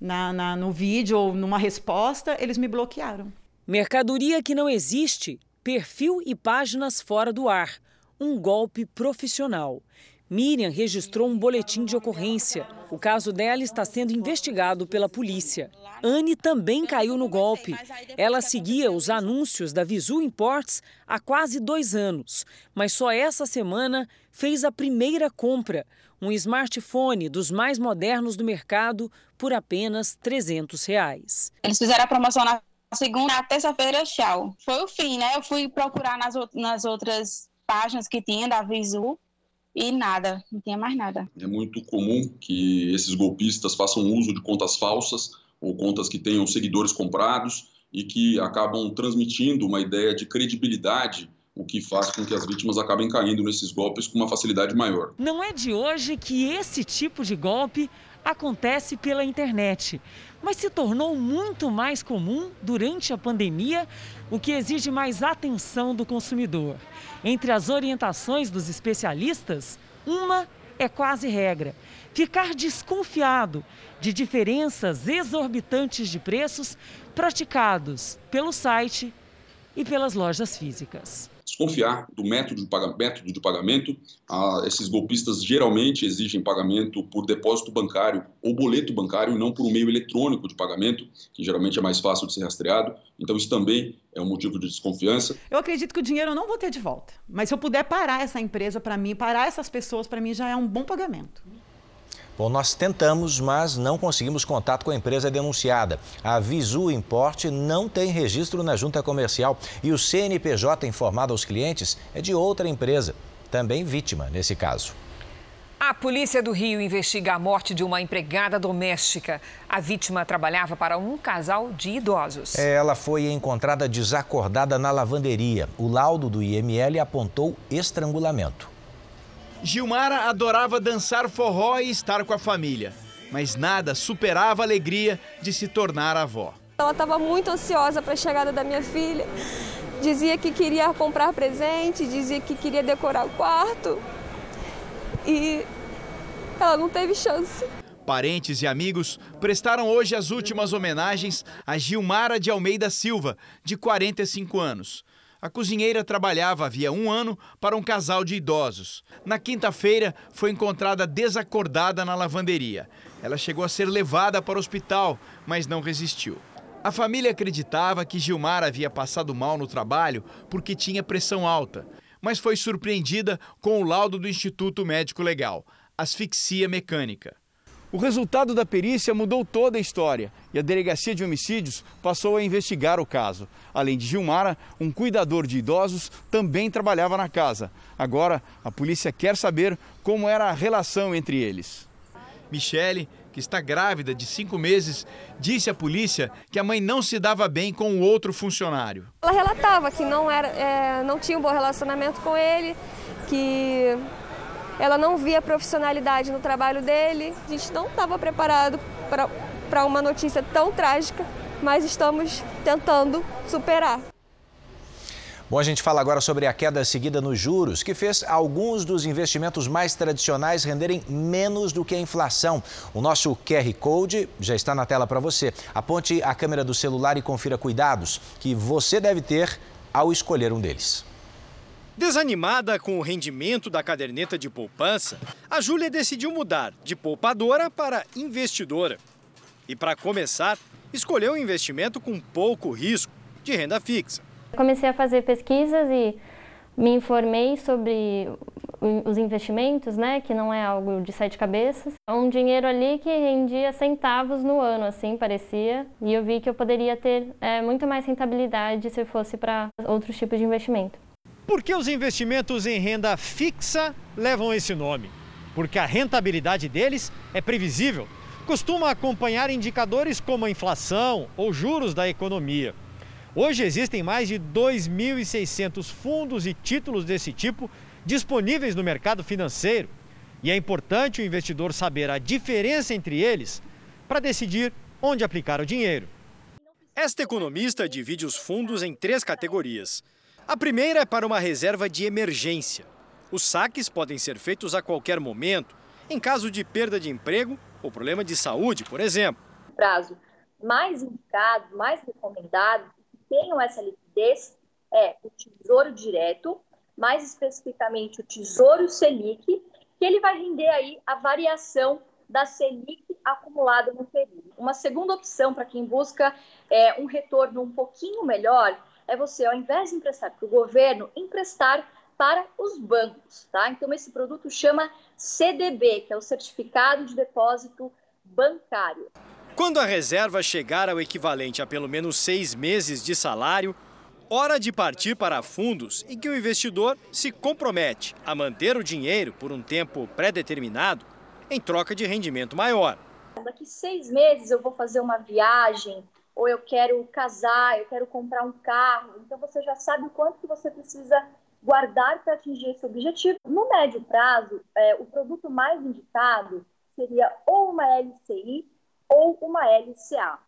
na, na, no vídeo ou numa resposta, eles me bloquearam. Mercadoria que não existe, perfil e páginas fora do ar. Um golpe profissional. Miriam registrou um boletim de ocorrência. O caso dela está sendo investigado pela polícia. Anne também caiu no golpe. Ela seguia os anúncios da Visu Imports há quase dois anos, mas só essa semana fez a primeira compra um smartphone dos mais modernos do mercado por apenas 300 reais. Eles fizeram a promoção na segunda, na terça-feira, tchau. Foi o fim, né? Eu fui procurar nas, nas outras páginas que tinha da Visu e nada, não tinha mais nada. É muito comum que esses golpistas façam uso de contas falsas ou contas que tenham seguidores comprados e que acabam transmitindo uma ideia de credibilidade o que faz com que as vítimas acabem caindo nesses golpes com uma facilidade maior. Não é de hoje que esse tipo de golpe acontece pela internet, mas se tornou muito mais comum durante a pandemia, o que exige mais atenção do consumidor. Entre as orientações dos especialistas, uma é quase regra: ficar desconfiado de diferenças exorbitantes de preços praticados pelo site e pelas lojas físicas desconfiar do método de, pagamento. Ah, esses golpistas geralmente exigem pagamento por depósito bancário ou boleto bancário, e não por um meio eletrônico de pagamento, que geralmente é mais fácil de ser rastreado. Então, isso também é um motivo de desconfiança. Eu acredito que o dinheiro eu não vou ter de volta. Mas se eu puder parar essa empresa para mim, parar essas pessoas para mim, já é um bom pagamento. Bom, nós tentamos, mas não conseguimos contato com a empresa denunciada. A Visu Import não tem registro na junta comercial e o CNPJ informado aos clientes é de outra empresa, também vítima nesse caso. A polícia do Rio investiga a morte de uma empregada doméstica. A vítima trabalhava para um casal de idosos. Ela foi encontrada desacordada na lavanderia. O laudo do IML apontou estrangulamento. Gilmara adorava dançar forró e estar com a família, mas nada superava a alegria de se tornar avó. Ela estava muito ansiosa para a chegada da minha filha. Dizia que queria comprar presente, dizia que queria decorar o quarto e ela não teve chance. Parentes e amigos prestaram hoje as últimas homenagens a Gilmara de Almeida Silva, de 45 anos. A cozinheira trabalhava havia um ano para um casal de idosos. Na quinta-feira, foi encontrada desacordada na lavanderia. Ela chegou a ser levada para o hospital, mas não resistiu. A família acreditava que Gilmar havia passado mal no trabalho porque tinha pressão alta mas foi surpreendida com o laudo do Instituto Médico Legal, asfixia mecânica. O resultado da perícia mudou toda a história e a Delegacia de Homicídios passou a investigar o caso. Além de Gilmara, um cuidador de idosos também trabalhava na casa. Agora, a polícia quer saber como era a relação entre eles. Michele que está grávida de cinco meses, disse à polícia que a mãe não se dava bem com o outro funcionário. Ela relatava que não, era, é, não tinha um bom relacionamento com ele, que ela não via profissionalidade no trabalho dele. A gente não estava preparado para uma notícia tão trágica, mas estamos tentando superar. Bom, a gente fala agora sobre a queda seguida nos juros, que fez alguns dos investimentos mais tradicionais renderem menos do que a inflação. O nosso QR Code já está na tela para você. Aponte a câmera do celular e confira cuidados que você deve ter ao escolher um deles. Desanimada com o rendimento da caderneta de poupança, a Júlia decidiu mudar de poupadora para investidora. E para começar, escolheu um investimento com pouco risco, de renda fixa. Comecei a fazer pesquisas e me informei sobre os investimentos, né, que não é algo de sete cabeças. É um dinheiro ali que rendia centavos no ano, assim parecia, e eu vi que eu poderia ter é, muito mais rentabilidade se fosse para outros tipos de investimento. Por que os investimentos em renda fixa levam esse nome? Porque a rentabilidade deles é previsível, costuma acompanhar indicadores como a inflação ou juros da economia. Hoje existem mais de 2.600 fundos e títulos desse tipo disponíveis no mercado financeiro. E é importante o investidor saber a diferença entre eles para decidir onde aplicar o dinheiro. Esta economista divide os fundos em três categorias. A primeira é para uma reserva de emergência. Os saques podem ser feitos a qualquer momento, em caso de perda de emprego ou problema de saúde, por exemplo. O prazo mais indicado, mais recomendado tenham essa liquidez é o Tesouro Direto, mais especificamente o Tesouro Selic, que ele vai render aí a variação da Selic acumulada no período. Uma segunda opção para quem busca é, um retorno um pouquinho melhor é você, ao invés de emprestar para o governo, emprestar para os bancos, tá? Então esse produto chama CDB, que é o Certificado de Depósito Bancário. Quando a reserva chegar ao equivalente a pelo menos seis meses de salário, hora de partir para fundos em que o investidor se compromete a manter o dinheiro por um tempo pré-determinado em troca de rendimento maior. Daqui seis meses eu vou fazer uma viagem, ou eu quero casar, eu quero comprar um carro. Então você já sabe o quanto que você precisa guardar para atingir esse objetivo. No médio prazo, é, o produto mais indicado seria ou uma LCI ou uma LCA.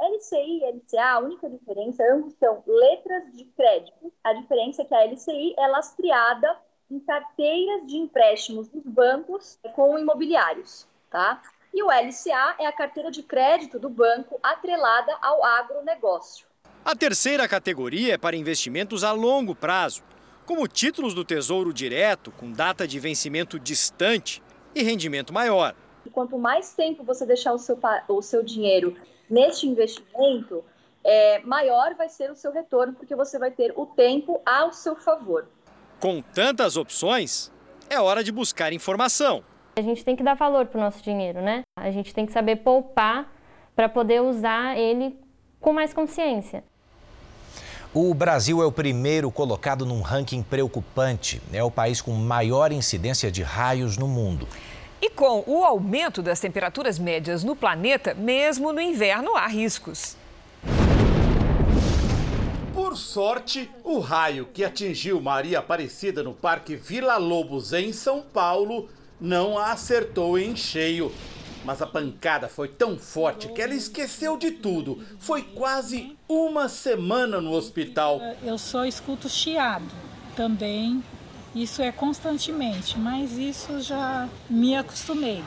LCI e LCA, a única diferença, ambos são letras de crédito. A diferença é que a LCI é lastreada em carteiras de empréstimos dos bancos com imobiliários, tá? E o LCA é a carteira de crédito do banco atrelada ao agronegócio. A terceira categoria é para investimentos a longo prazo, como títulos do Tesouro Direto com data de vencimento distante e rendimento maior. Quanto mais tempo você deixar o seu, o seu dinheiro neste investimento, é, maior vai ser o seu retorno, porque você vai ter o tempo ao seu favor. Com tantas opções, é hora de buscar informação. A gente tem que dar valor para o nosso dinheiro, né? A gente tem que saber poupar para poder usar ele com mais consciência. O Brasil é o primeiro colocado num ranking preocupante. É o país com maior incidência de raios no mundo. E com o aumento das temperaturas médias no planeta, mesmo no inverno há riscos. Por sorte, o raio que atingiu Maria Aparecida no Parque Vila Lobos, em São Paulo, não a acertou em cheio. Mas a pancada foi tão forte que ela esqueceu de tudo. Foi quase uma semana no hospital. Eu só escuto chiado também. Isso é constantemente, mas isso já me acostumei.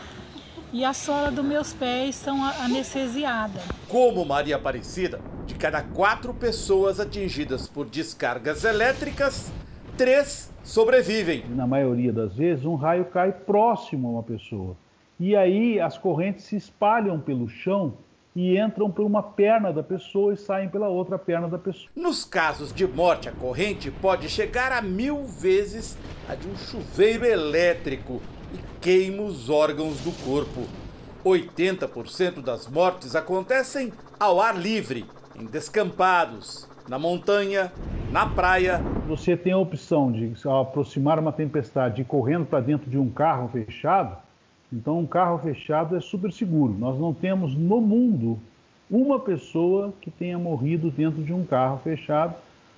E a sola dos meus pés são anestesiada. Como Maria Aparecida, de cada quatro pessoas atingidas por descargas elétricas, três sobrevivem. Na maioria das vezes, um raio cai próximo a uma pessoa. E aí as correntes se espalham pelo chão e entram por uma perna da pessoa e saem pela outra perna da pessoa. Nos casos de morte, a corrente pode chegar a mil vezes a de um chuveiro elétrico e queima os órgãos do corpo. 80% das mortes acontecem ao ar livre, em descampados, na montanha, na praia. Você tem a opção de aproximar uma tempestade e correndo para dentro de um carro fechado, então, um carro fechado é super seguro. Nós não temos no mundo uma pessoa que tenha morrido dentro de um carro fechado,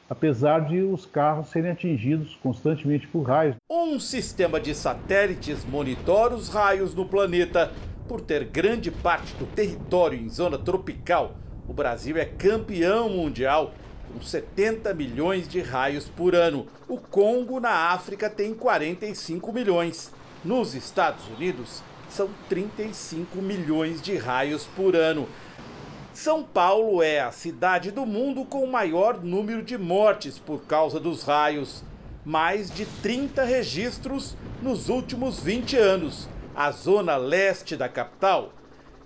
apesar de os carros serem atingidos constantemente por raios. Um sistema de satélites monitora os raios no planeta. Por ter grande parte do território em zona tropical, o Brasil é campeão mundial com 70 milhões de raios por ano. O Congo, na África, tem 45 milhões. Nos Estados Unidos, são 35 milhões de raios por ano. São Paulo é a cidade do mundo com o maior número de mortes por causa dos raios. Mais de 30 registros nos últimos 20 anos. A zona leste da capital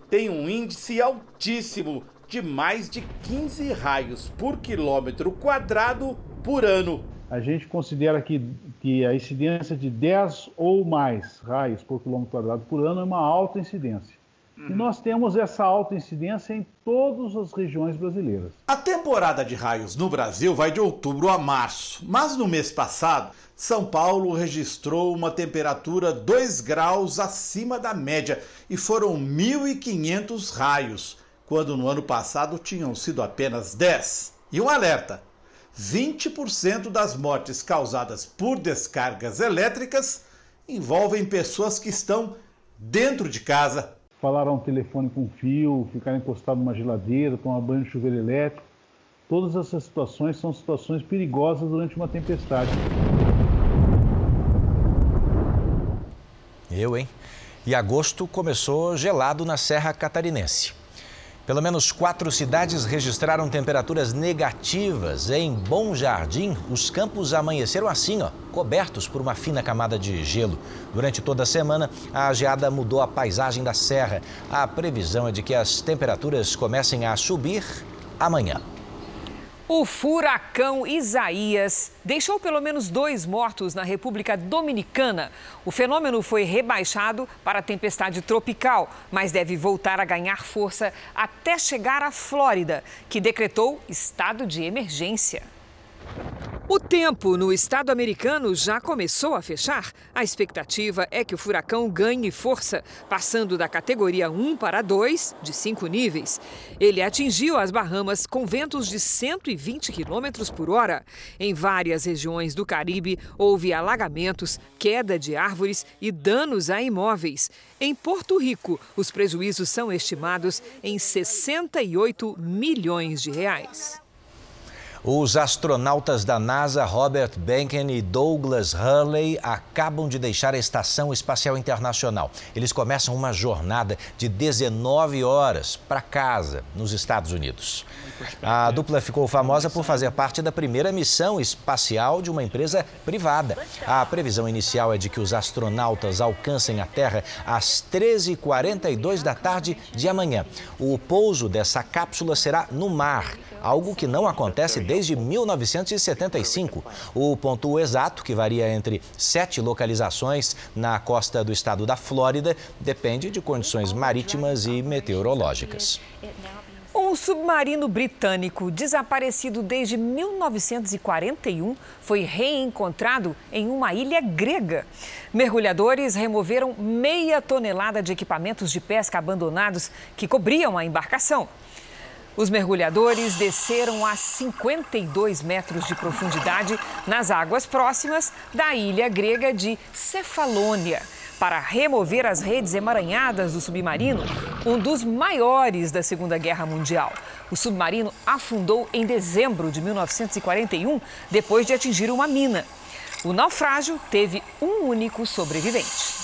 tem um índice altíssimo de mais de 15 raios por quilômetro quadrado por ano a gente considera que, que a incidência de 10 ou mais raios por quilômetro quadrado por ano é uma alta incidência. Uhum. E nós temos essa alta incidência em todas as regiões brasileiras. A temporada de raios no Brasil vai de outubro a março, mas no mês passado, São Paulo registrou uma temperatura 2 graus acima da média e foram 1.500 raios, quando no ano passado tinham sido apenas 10. E um alerta: 20% das mortes causadas por descargas elétricas envolvem pessoas que estão dentro de casa. Falar ao telefone com fio, ficar encostado numa geladeira, tomar banho de chuveiro elétrico. Todas essas situações são situações perigosas durante uma tempestade. Eu, hein? E agosto começou gelado na Serra Catarinense. Pelo menos quatro cidades registraram temperaturas negativas. Em Bom Jardim, os campos amanheceram assim, ó, cobertos por uma fina camada de gelo. Durante toda a semana, a geada mudou a paisagem da serra. A previsão é de que as temperaturas comecem a subir amanhã. O furacão Isaías deixou pelo menos dois mortos na República Dominicana. O fenômeno foi rebaixado para tempestade tropical, mas deve voltar a ganhar força até chegar à Flórida, que decretou estado de emergência. O tempo no estado americano já começou a fechar. A expectativa é que o furacão ganhe força, passando da categoria 1 para 2, de 5 níveis. Ele atingiu as Bahamas com ventos de 120 km por hora. Em várias regiões do Caribe, houve alagamentos, queda de árvores e danos a imóveis. Em Porto Rico, os prejuízos são estimados em 68 milhões de reais. Os astronautas da NASA, Robert Behnken e Douglas Hurley, acabam de deixar a Estação Espacial Internacional. Eles começam uma jornada de 19 horas para casa, nos Estados Unidos. A dupla ficou famosa por fazer parte da primeira missão espacial de uma empresa privada. A previsão inicial é de que os astronautas alcancem a Terra às 13h42 da tarde de amanhã. O pouso dessa cápsula será no mar, algo que não acontece desde 1975. O ponto exato, que varia entre sete localizações na costa do estado da Flórida, depende de condições marítimas e meteorológicas. Um submarino britânico desaparecido desde 1941 foi reencontrado em uma ilha grega. Mergulhadores removeram meia tonelada de equipamentos de pesca abandonados que cobriam a embarcação. Os mergulhadores desceram a 52 metros de profundidade nas águas próximas da ilha grega de Cefalônia para remover as redes emaranhadas do submarino, um dos maiores da Segunda Guerra Mundial. O submarino afundou em dezembro de 1941, depois de atingir uma mina. O naufrágio teve um único sobrevivente.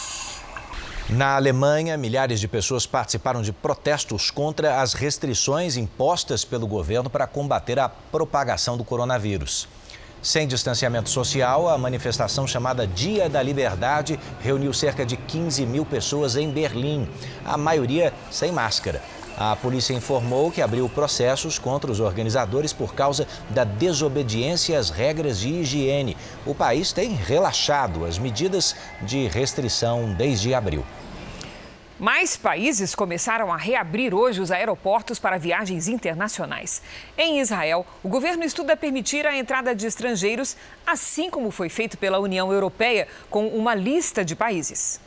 Na Alemanha, milhares de pessoas participaram de protestos contra as restrições impostas pelo governo para combater a propagação do coronavírus. Sem distanciamento social, a manifestação chamada Dia da Liberdade reuniu cerca de 15 mil pessoas em Berlim, a maioria sem máscara. A polícia informou que abriu processos contra os organizadores por causa da desobediência às regras de higiene. O país tem relaxado as medidas de restrição desde abril. Mais países começaram a reabrir hoje os aeroportos para viagens internacionais. Em Israel, o governo estuda permitir a entrada de estrangeiros, assim como foi feito pela União Europeia, com uma lista de países.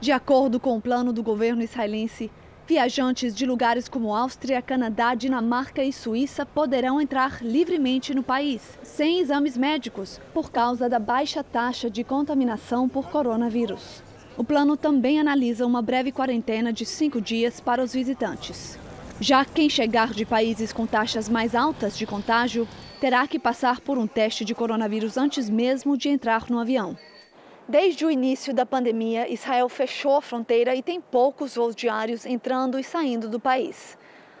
De acordo com o plano do governo israelense, viajantes de lugares como Áustria, Canadá, Dinamarca e Suíça poderão entrar livremente no país, sem exames médicos, por causa da baixa taxa de contaminação por coronavírus. O plano também analisa uma breve quarentena de cinco dias para os visitantes. Já quem chegar de países com taxas mais altas de contágio terá que passar por um teste de coronavírus antes mesmo de entrar no avião. Desde o início da pandemia, Israel fechou a fronteira e tem poucos voos diários entrando e saindo do país.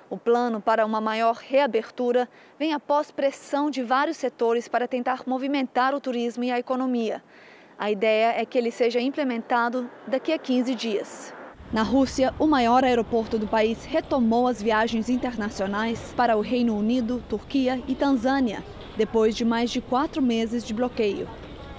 O plano para uma maior reabertura vem após pressão de vários setores para tentar movimentar o turismo e a economia. A ideia é que ele seja implementado daqui a 15 dias. Na Rússia, o maior aeroporto do país retomou as viagens internacionais para o Reino Unido, Turquia e Tanzânia, depois de mais de quatro meses de bloqueio.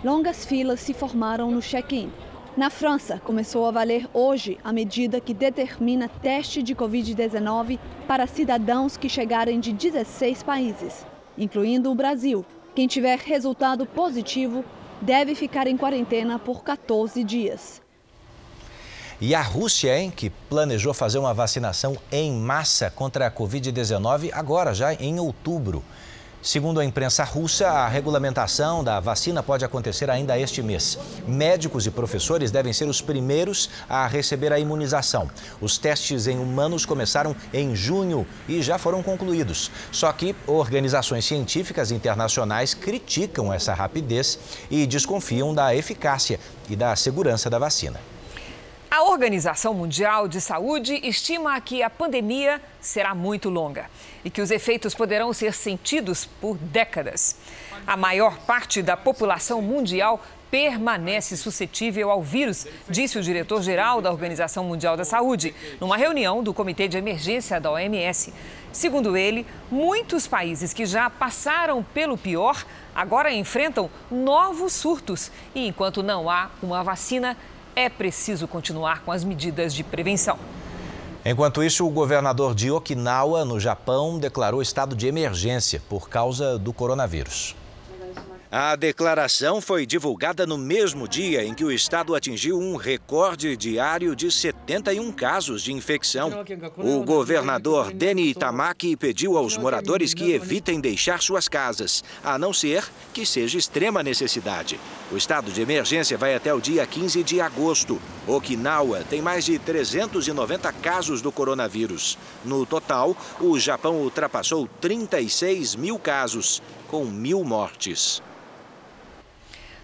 Longas filas se formaram no check-in. Na França, começou a valer hoje a medida que determina teste de Covid-19 para cidadãos que chegarem de 16 países, incluindo o Brasil. Quem tiver resultado positivo deve ficar em quarentena por 14 dias. E a Rússia, hein, que planejou fazer uma vacinação em massa contra a Covid-19 agora, já em outubro. Segundo a imprensa russa, a regulamentação da vacina pode acontecer ainda este mês. Médicos e professores devem ser os primeiros a receber a imunização. Os testes em humanos começaram em junho e já foram concluídos. Só que organizações científicas internacionais criticam essa rapidez e desconfiam da eficácia e da segurança da vacina. A Organização Mundial de Saúde estima que a pandemia será muito longa e que os efeitos poderão ser sentidos por décadas. A maior parte da população mundial permanece suscetível ao vírus, disse o diretor-geral da Organização Mundial da Saúde, numa reunião do Comitê de Emergência da OMS. Segundo ele, muitos países que já passaram pelo pior agora enfrentam novos surtos e, enquanto não há uma vacina, é preciso continuar com as medidas de prevenção. Enquanto isso, o governador de Okinawa, no Japão, declarou estado de emergência por causa do coronavírus. A declaração foi divulgada no mesmo dia em que o estado atingiu um recorde diário de 71 casos de infecção. O governador Deni Itamaki pediu aos moradores que evitem deixar suas casas, a não ser que seja extrema necessidade. O estado de emergência vai até o dia 15 de agosto. Okinawa tem mais de 390 casos do coronavírus. No total, o Japão ultrapassou 36 mil casos, com mil mortes.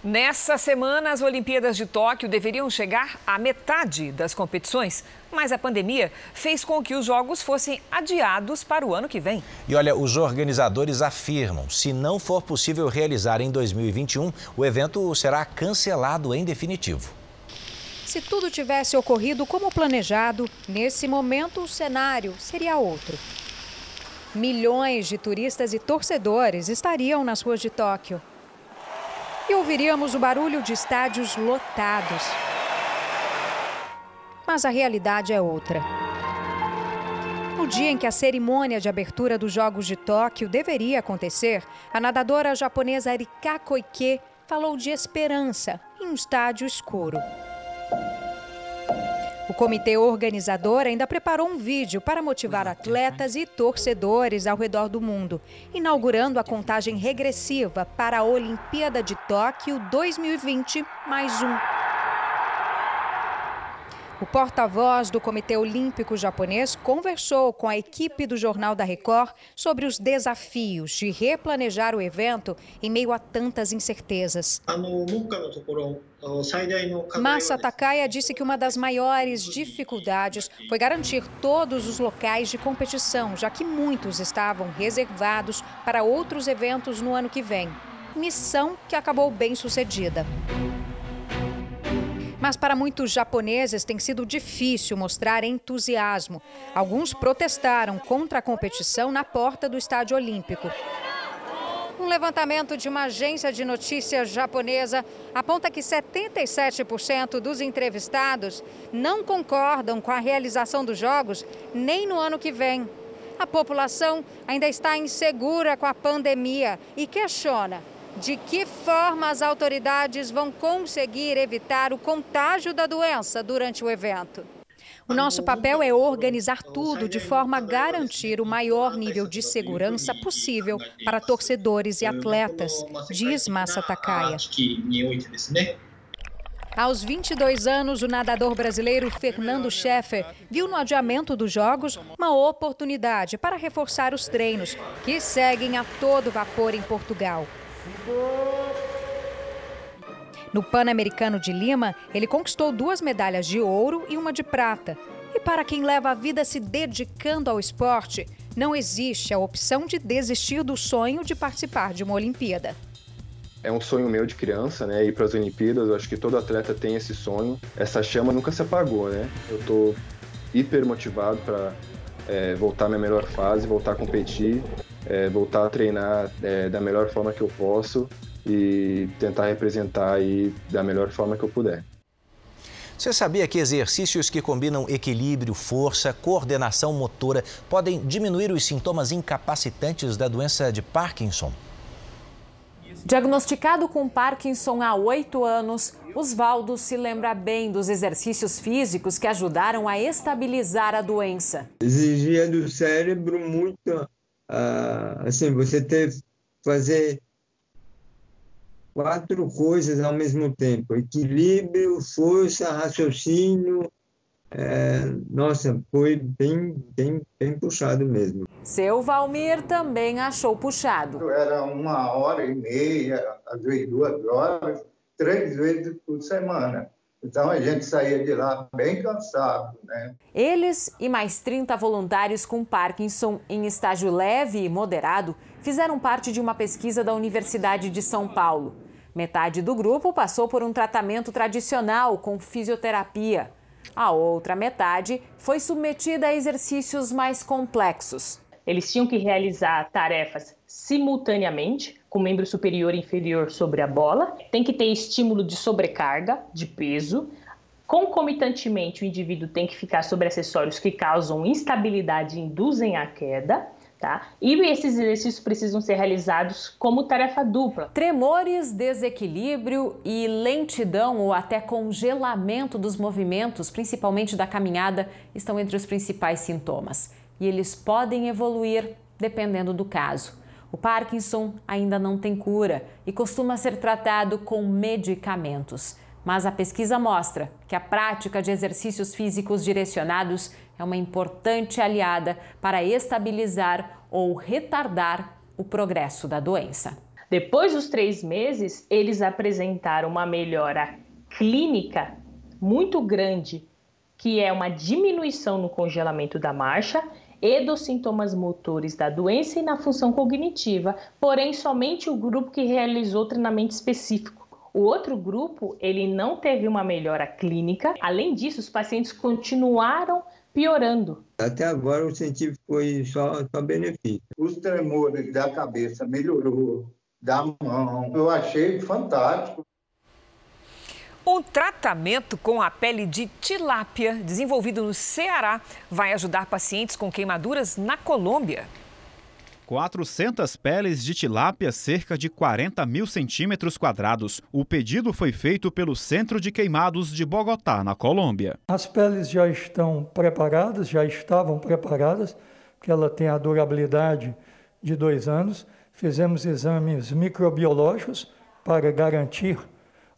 Nessa semana, as Olimpíadas de Tóquio deveriam chegar à metade das competições, mas a pandemia fez com que os Jogos fossem adiados para o ano que vem. E olha, os organizadores afirmam: se não for possível realizar em 2021, o evento será cancelado em definitivo. Se tudo tivesse ocorrido como planejado, nesse momento o cenário seria outro. Milhões de turistas e torcedores estariam nas ruas de Tóquio. E ouviríamos o barulho de estádios lotados. Mas a realidade é outra. No dia em que a cerimônia de abertura dos Jogos de Tóquio deveria acontecer, a nadadora japonesa Rika Koike falou de esperança em um estádio escuro. O comitê organizador ainda preparou um vídeo para motivar atletas e torcedores ao redor do mundo, inaugurando a contagem regressiva para a Olimpíada de Tóquio 2020 mais um. O porta-voz do Comitê Olímpico Japonês conversou com a equipe do Jornal da Record sobre os desafios de replanejar o evento em meio a tantas incertezas. Massa Takaya disse que uma das maiores dificuldades foi garantir todos os locais de competição, já que muitos estavam reservados para outros eventos no ano que vem. Missão que acabou bem sucedida. Mas para muitos japoneses tem sido difícil mostrar entusiasmo. Alguns protestaram contra a competição na porta do Estádio Olímpico. Um levantamento de uma agência de notícias japonesa aponta que 77% dos entrevistados não concordam com a realização dos Jogos nem no ano que vem. A população ainda está insegura com a pandemia e questiona de que forma as autoridades vão conseguir evitar o contágio da doença durante o evento. O nosso papel é organizar tudo de forma a garantir o maior nível de segurança possível para torcedores e atletas, diz Massa Takaya. Aos 22 anos, o nadador brasileiro Fernando Scheffer viu no adiamento dos Jogos uma oportunidade para reforçar os treinos, que seguem a todo vapor em Portugal. No Pan-Americano de Lima, ele conquistou duas medalhas de ouro e uma de prata. E para quem leva a vida se dedicando ao esporte, não existe a opção de desistir do sonho de participar de uma Olimpíada. É um sonho meu de criança, né? Ir para as Olimpíadas. Eu acho que todo atleta tem esse sonho. Essa chama nunca se apagou, né? Eu tô hiper motivado para é, voltar à minha melhor fase, voltar a competir é, voltar a treinar é, da melhor forma que eu posso e tentar representar aí da melhor forma que eu puder. Você sabia que exercícios que combinam equilíbrio, força, coordenação motora podem diminuir os sintomas incapacitantes da doença de Parkinson? Diagnosticado com Parkinson há oito anos, Oswaldo se lembra bem dos exercícios físicos que ajudaram a estabilizar a doença. Exigia do cérebro muita ah, assim, você ter fazer quatro coisas ao mesmo tempo: equilíbrio, força, raciocínio. É, nossa, foi bem, bem, bem puxado mesmo. Seu Valmir também achou puxado. Era uma hora e meia, às vezes duas horas, três vezes por semana. Então a gente saía de lá bem cansado, né? Eles e mais 30 voluntários com Parkinson em estágio leve e moderado fizeram parte de uma pesquisa da Universidade de São Paulo. Metade do grupo passou por um tratamento tradicional com fisioterapia. A outra metade foi submetida a exercícios mais complexos. Eles tinham que realizar tarefas simultaneamente, com membro superior e inferior sobre a bola. Tem que ter estímulo de sobrecarga, de peso. Concomitantemente, o indivíduo tem que ficar sobre acessórios que causam instabilidade e induzem a queda. Tá? E esses exercícios precisam ser realizados como tarefa dupla. Tremores, desequilíbrio e lentidão ou até congelamento dos movimentos, principalmente da caminhada, estão entre os principais sintomas. E eles podem evoluir dependendo do caso. O Parkinson ainda não tem cura e costuma ser tratado com medicamentos. Mas a pesquisa mostra que a prática de exercícios físicos direcionados é uma importante aliada para estabilizar ou retardar o progresso da doença. Depois dos três meses, eles apresentaram uma melhora clínica muito grande, que é uma diminuição no congelamento da marcha e dos sintomas motores da doença e na função cognitiva, porém somente o grupo que realizou treinamento específico. O outro grupo, ele não teve uma melhora clínica. Além disso, os pacientes continuaram piorando. Até agora o científico foi só, só benefício. Os tremores da cabeça melhorou, da mão. Eu achei fantástico. Um tratamento com a pele de tilápia, desenvolvido no Ceará, vai ajudar pacientes com queimaduras na Colômbia. 400 peles de tilápia, cerca de 40 mil centímetros quadrados. O pedido foi feito pelo Centro de Queimados de Bogotá, na Colômbia. As peles já estão preparadas, já estavam preparadas, porque ela tem a durabilidade de dois anos. Fizemos exames microbiológicos para garantir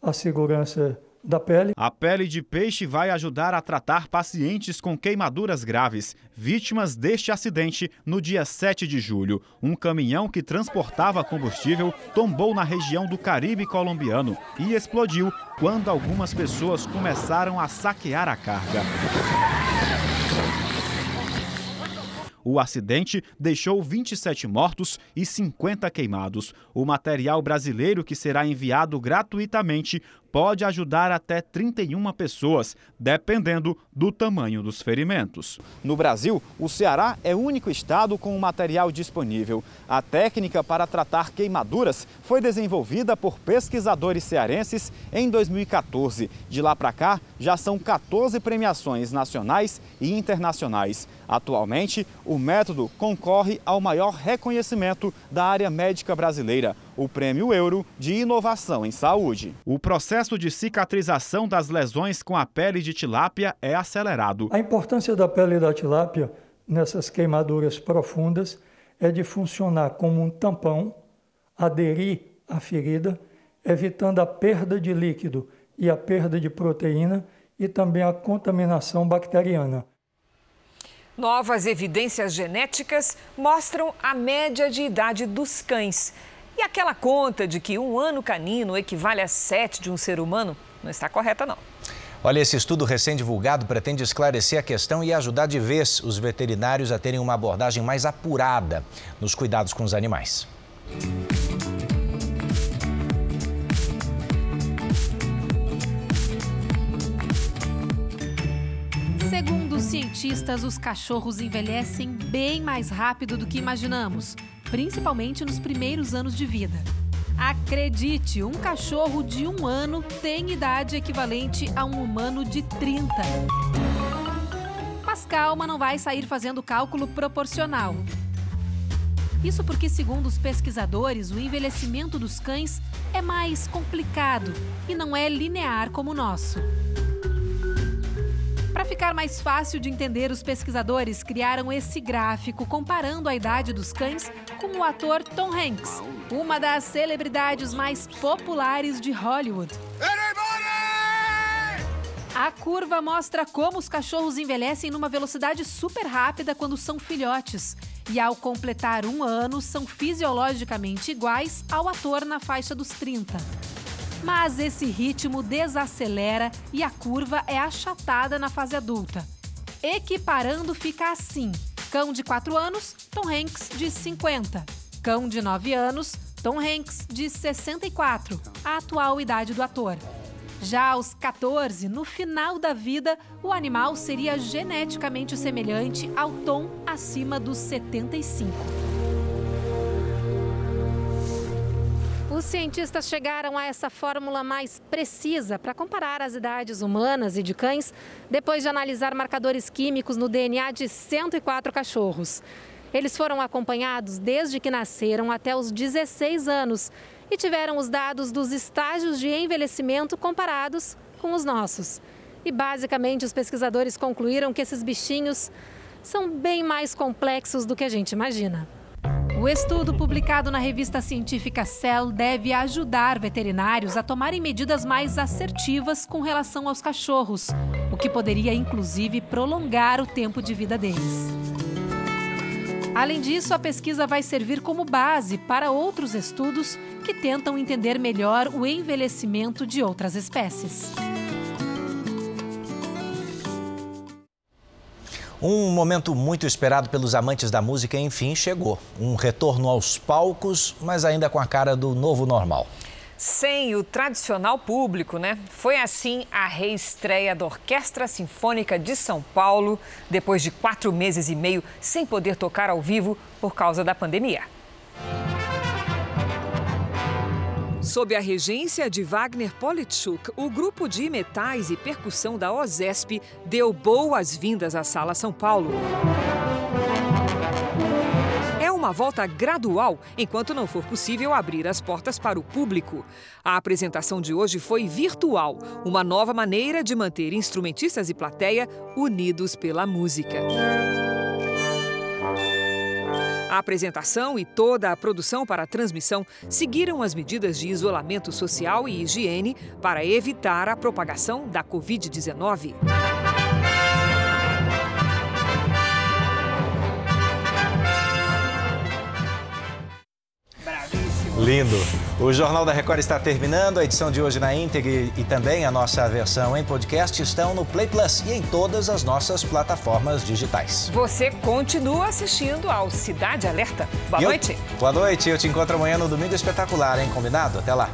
a segurança da pele. A pele de peixe vai ajudar a tratar pacientes com queimaduras graves, vítimas deste acidente no dia 7 de julho. Um caminhão que transportava combustível tombou na região do Caribe colombiano e explodiu quando algumas pessoas começaram a saquear a carga. O acidente deixou 27 mortos e 50 queimados. O material brasileiro que será enviado gratuitamente pode ajudar até 31 pessoas, dependendo do tamanho dos ferimentos. No Brasil, o Ceará é o único estado com o material disponível. A técnica para tratar queimaduras foi desenvolvida por pesquisadores cearenses em 2014. De lá para cá, já são 14 premiações nacionais e internacionais. Atualmente, o método concorre ao maior reconhecimento da área médica brasileira o Prêmio Euro de Inovação em Saúde. O processo de cicatrização das lesões com a pele de tilápia é acelerado. A importância da pele da tilápia nessas queimaduras profundas é de funcionar como um tampão, aderir à ferida, evitando a perda de líquido e a perda de proteína e também a contaminação bacteriana. Novas evidências genéticas mostram a média de idade dos cães. E aquela conta de que um ano canino equivale a sete de um ser humano não está correta, não. Olha, esse estudo recém-divulgado pretende esclarecer a questão e ajudar de vez os veterinários a terem uma abordagem mais apurada nos cuidados com os animais. Segundo cientistas, os cachorros envelhecem bem mais rápido do que imaginamos principalmente nos primeiros anos de vida. Acredite, um cachorro de um ano tem idade equivalente a um humano de 30. Mas calma, não vai sair fazendo cálculo proporcional. Isso porque, segundo os pesquisadores, o envelhecimento dos cães é mais complicado e não é linear como o nosso. Para ficar mais fácil de entender, os pesquisadores criaram esse gráfico comparando a idade dos cães com o ator Tom Hanks, uma das celebridades mais populares de Hollywood. A curva mostra como os cachorros envelhecem numa velocidade super rápida quando são filhotes. E ao completar um ano, são fisiologicamente iguais ao ator na faixa dos 30. Mas esse ritmo desacelera e a curva é achatada na fase adulta. Equiparando fica assim: cão de 4 anos, Tom Hanks de 50. Cão de 9 anos, Tom Hanks de 64, a atual idade do ator. Já aos 14, no final da vida, o animal seria geneticamente semelhante ao Tom acima dos 75. Os cientistas chegaram a essa fórmula mais precisa para comparar as idades humanas e de cães depois de analisar marcadores químicos no DNA de 104 cachorros. Eles foram acompanhados desde que nasceram até os 16 anos e tiveram os dados dos estágios de envelhecimento comparados com os nossos. E basicamente os pesquisadores concluíram que esses bichinhos são bem mais complexos do que a gente imagina. O estudo publicado na revista científica Cell deve ajudar veterinários a tomarem medidas mais assertivas com relação aos cachorros, o que poderia inclusive prolongar o tempo de vida deles. Além disso, a pesquisa vai servir como base para outros estudos que tentam entender melhor o envelhecimento de outras espécies. Um momento muito esperado pelos amantes da música, enfim, chegou. Um retorno aos palcos, mas ainda com a cara do novo normal. sem o tradicional público, né? Foi assim a reestreia da Orquestra Sinfônica de São Paulo, depois de quatro meses e meio sem poder tocar ao vivo por causa da pandemia. Sob a regência de Wagner Politschuk, o grupo de metais e percussão da OSESP deu boas-vindas à Sala São Paulo uma volta gradual enquanto não for possível abrir as portas para o público. A apresentação de hoje foi virtual, uma nova maneira de manter instrumentistas e plateia unidos pela música. A apresentação e toda a produção para a transmissão seguiram as medidas de isolamento social e higiene para evitar a propagação da Covid-19. Lindo. O Jornal da Record está terminando. A edição de hoje na íntegra e também a nossa versão em podcast estão no Play Plus e em todas as nossas plataformas digitais. Você continua assistindo ao Cidade Alerta. Boa noite. Boa noite. Eu te encontro amanhã no Domingo Espetacular, hein? Combinado? Até lá.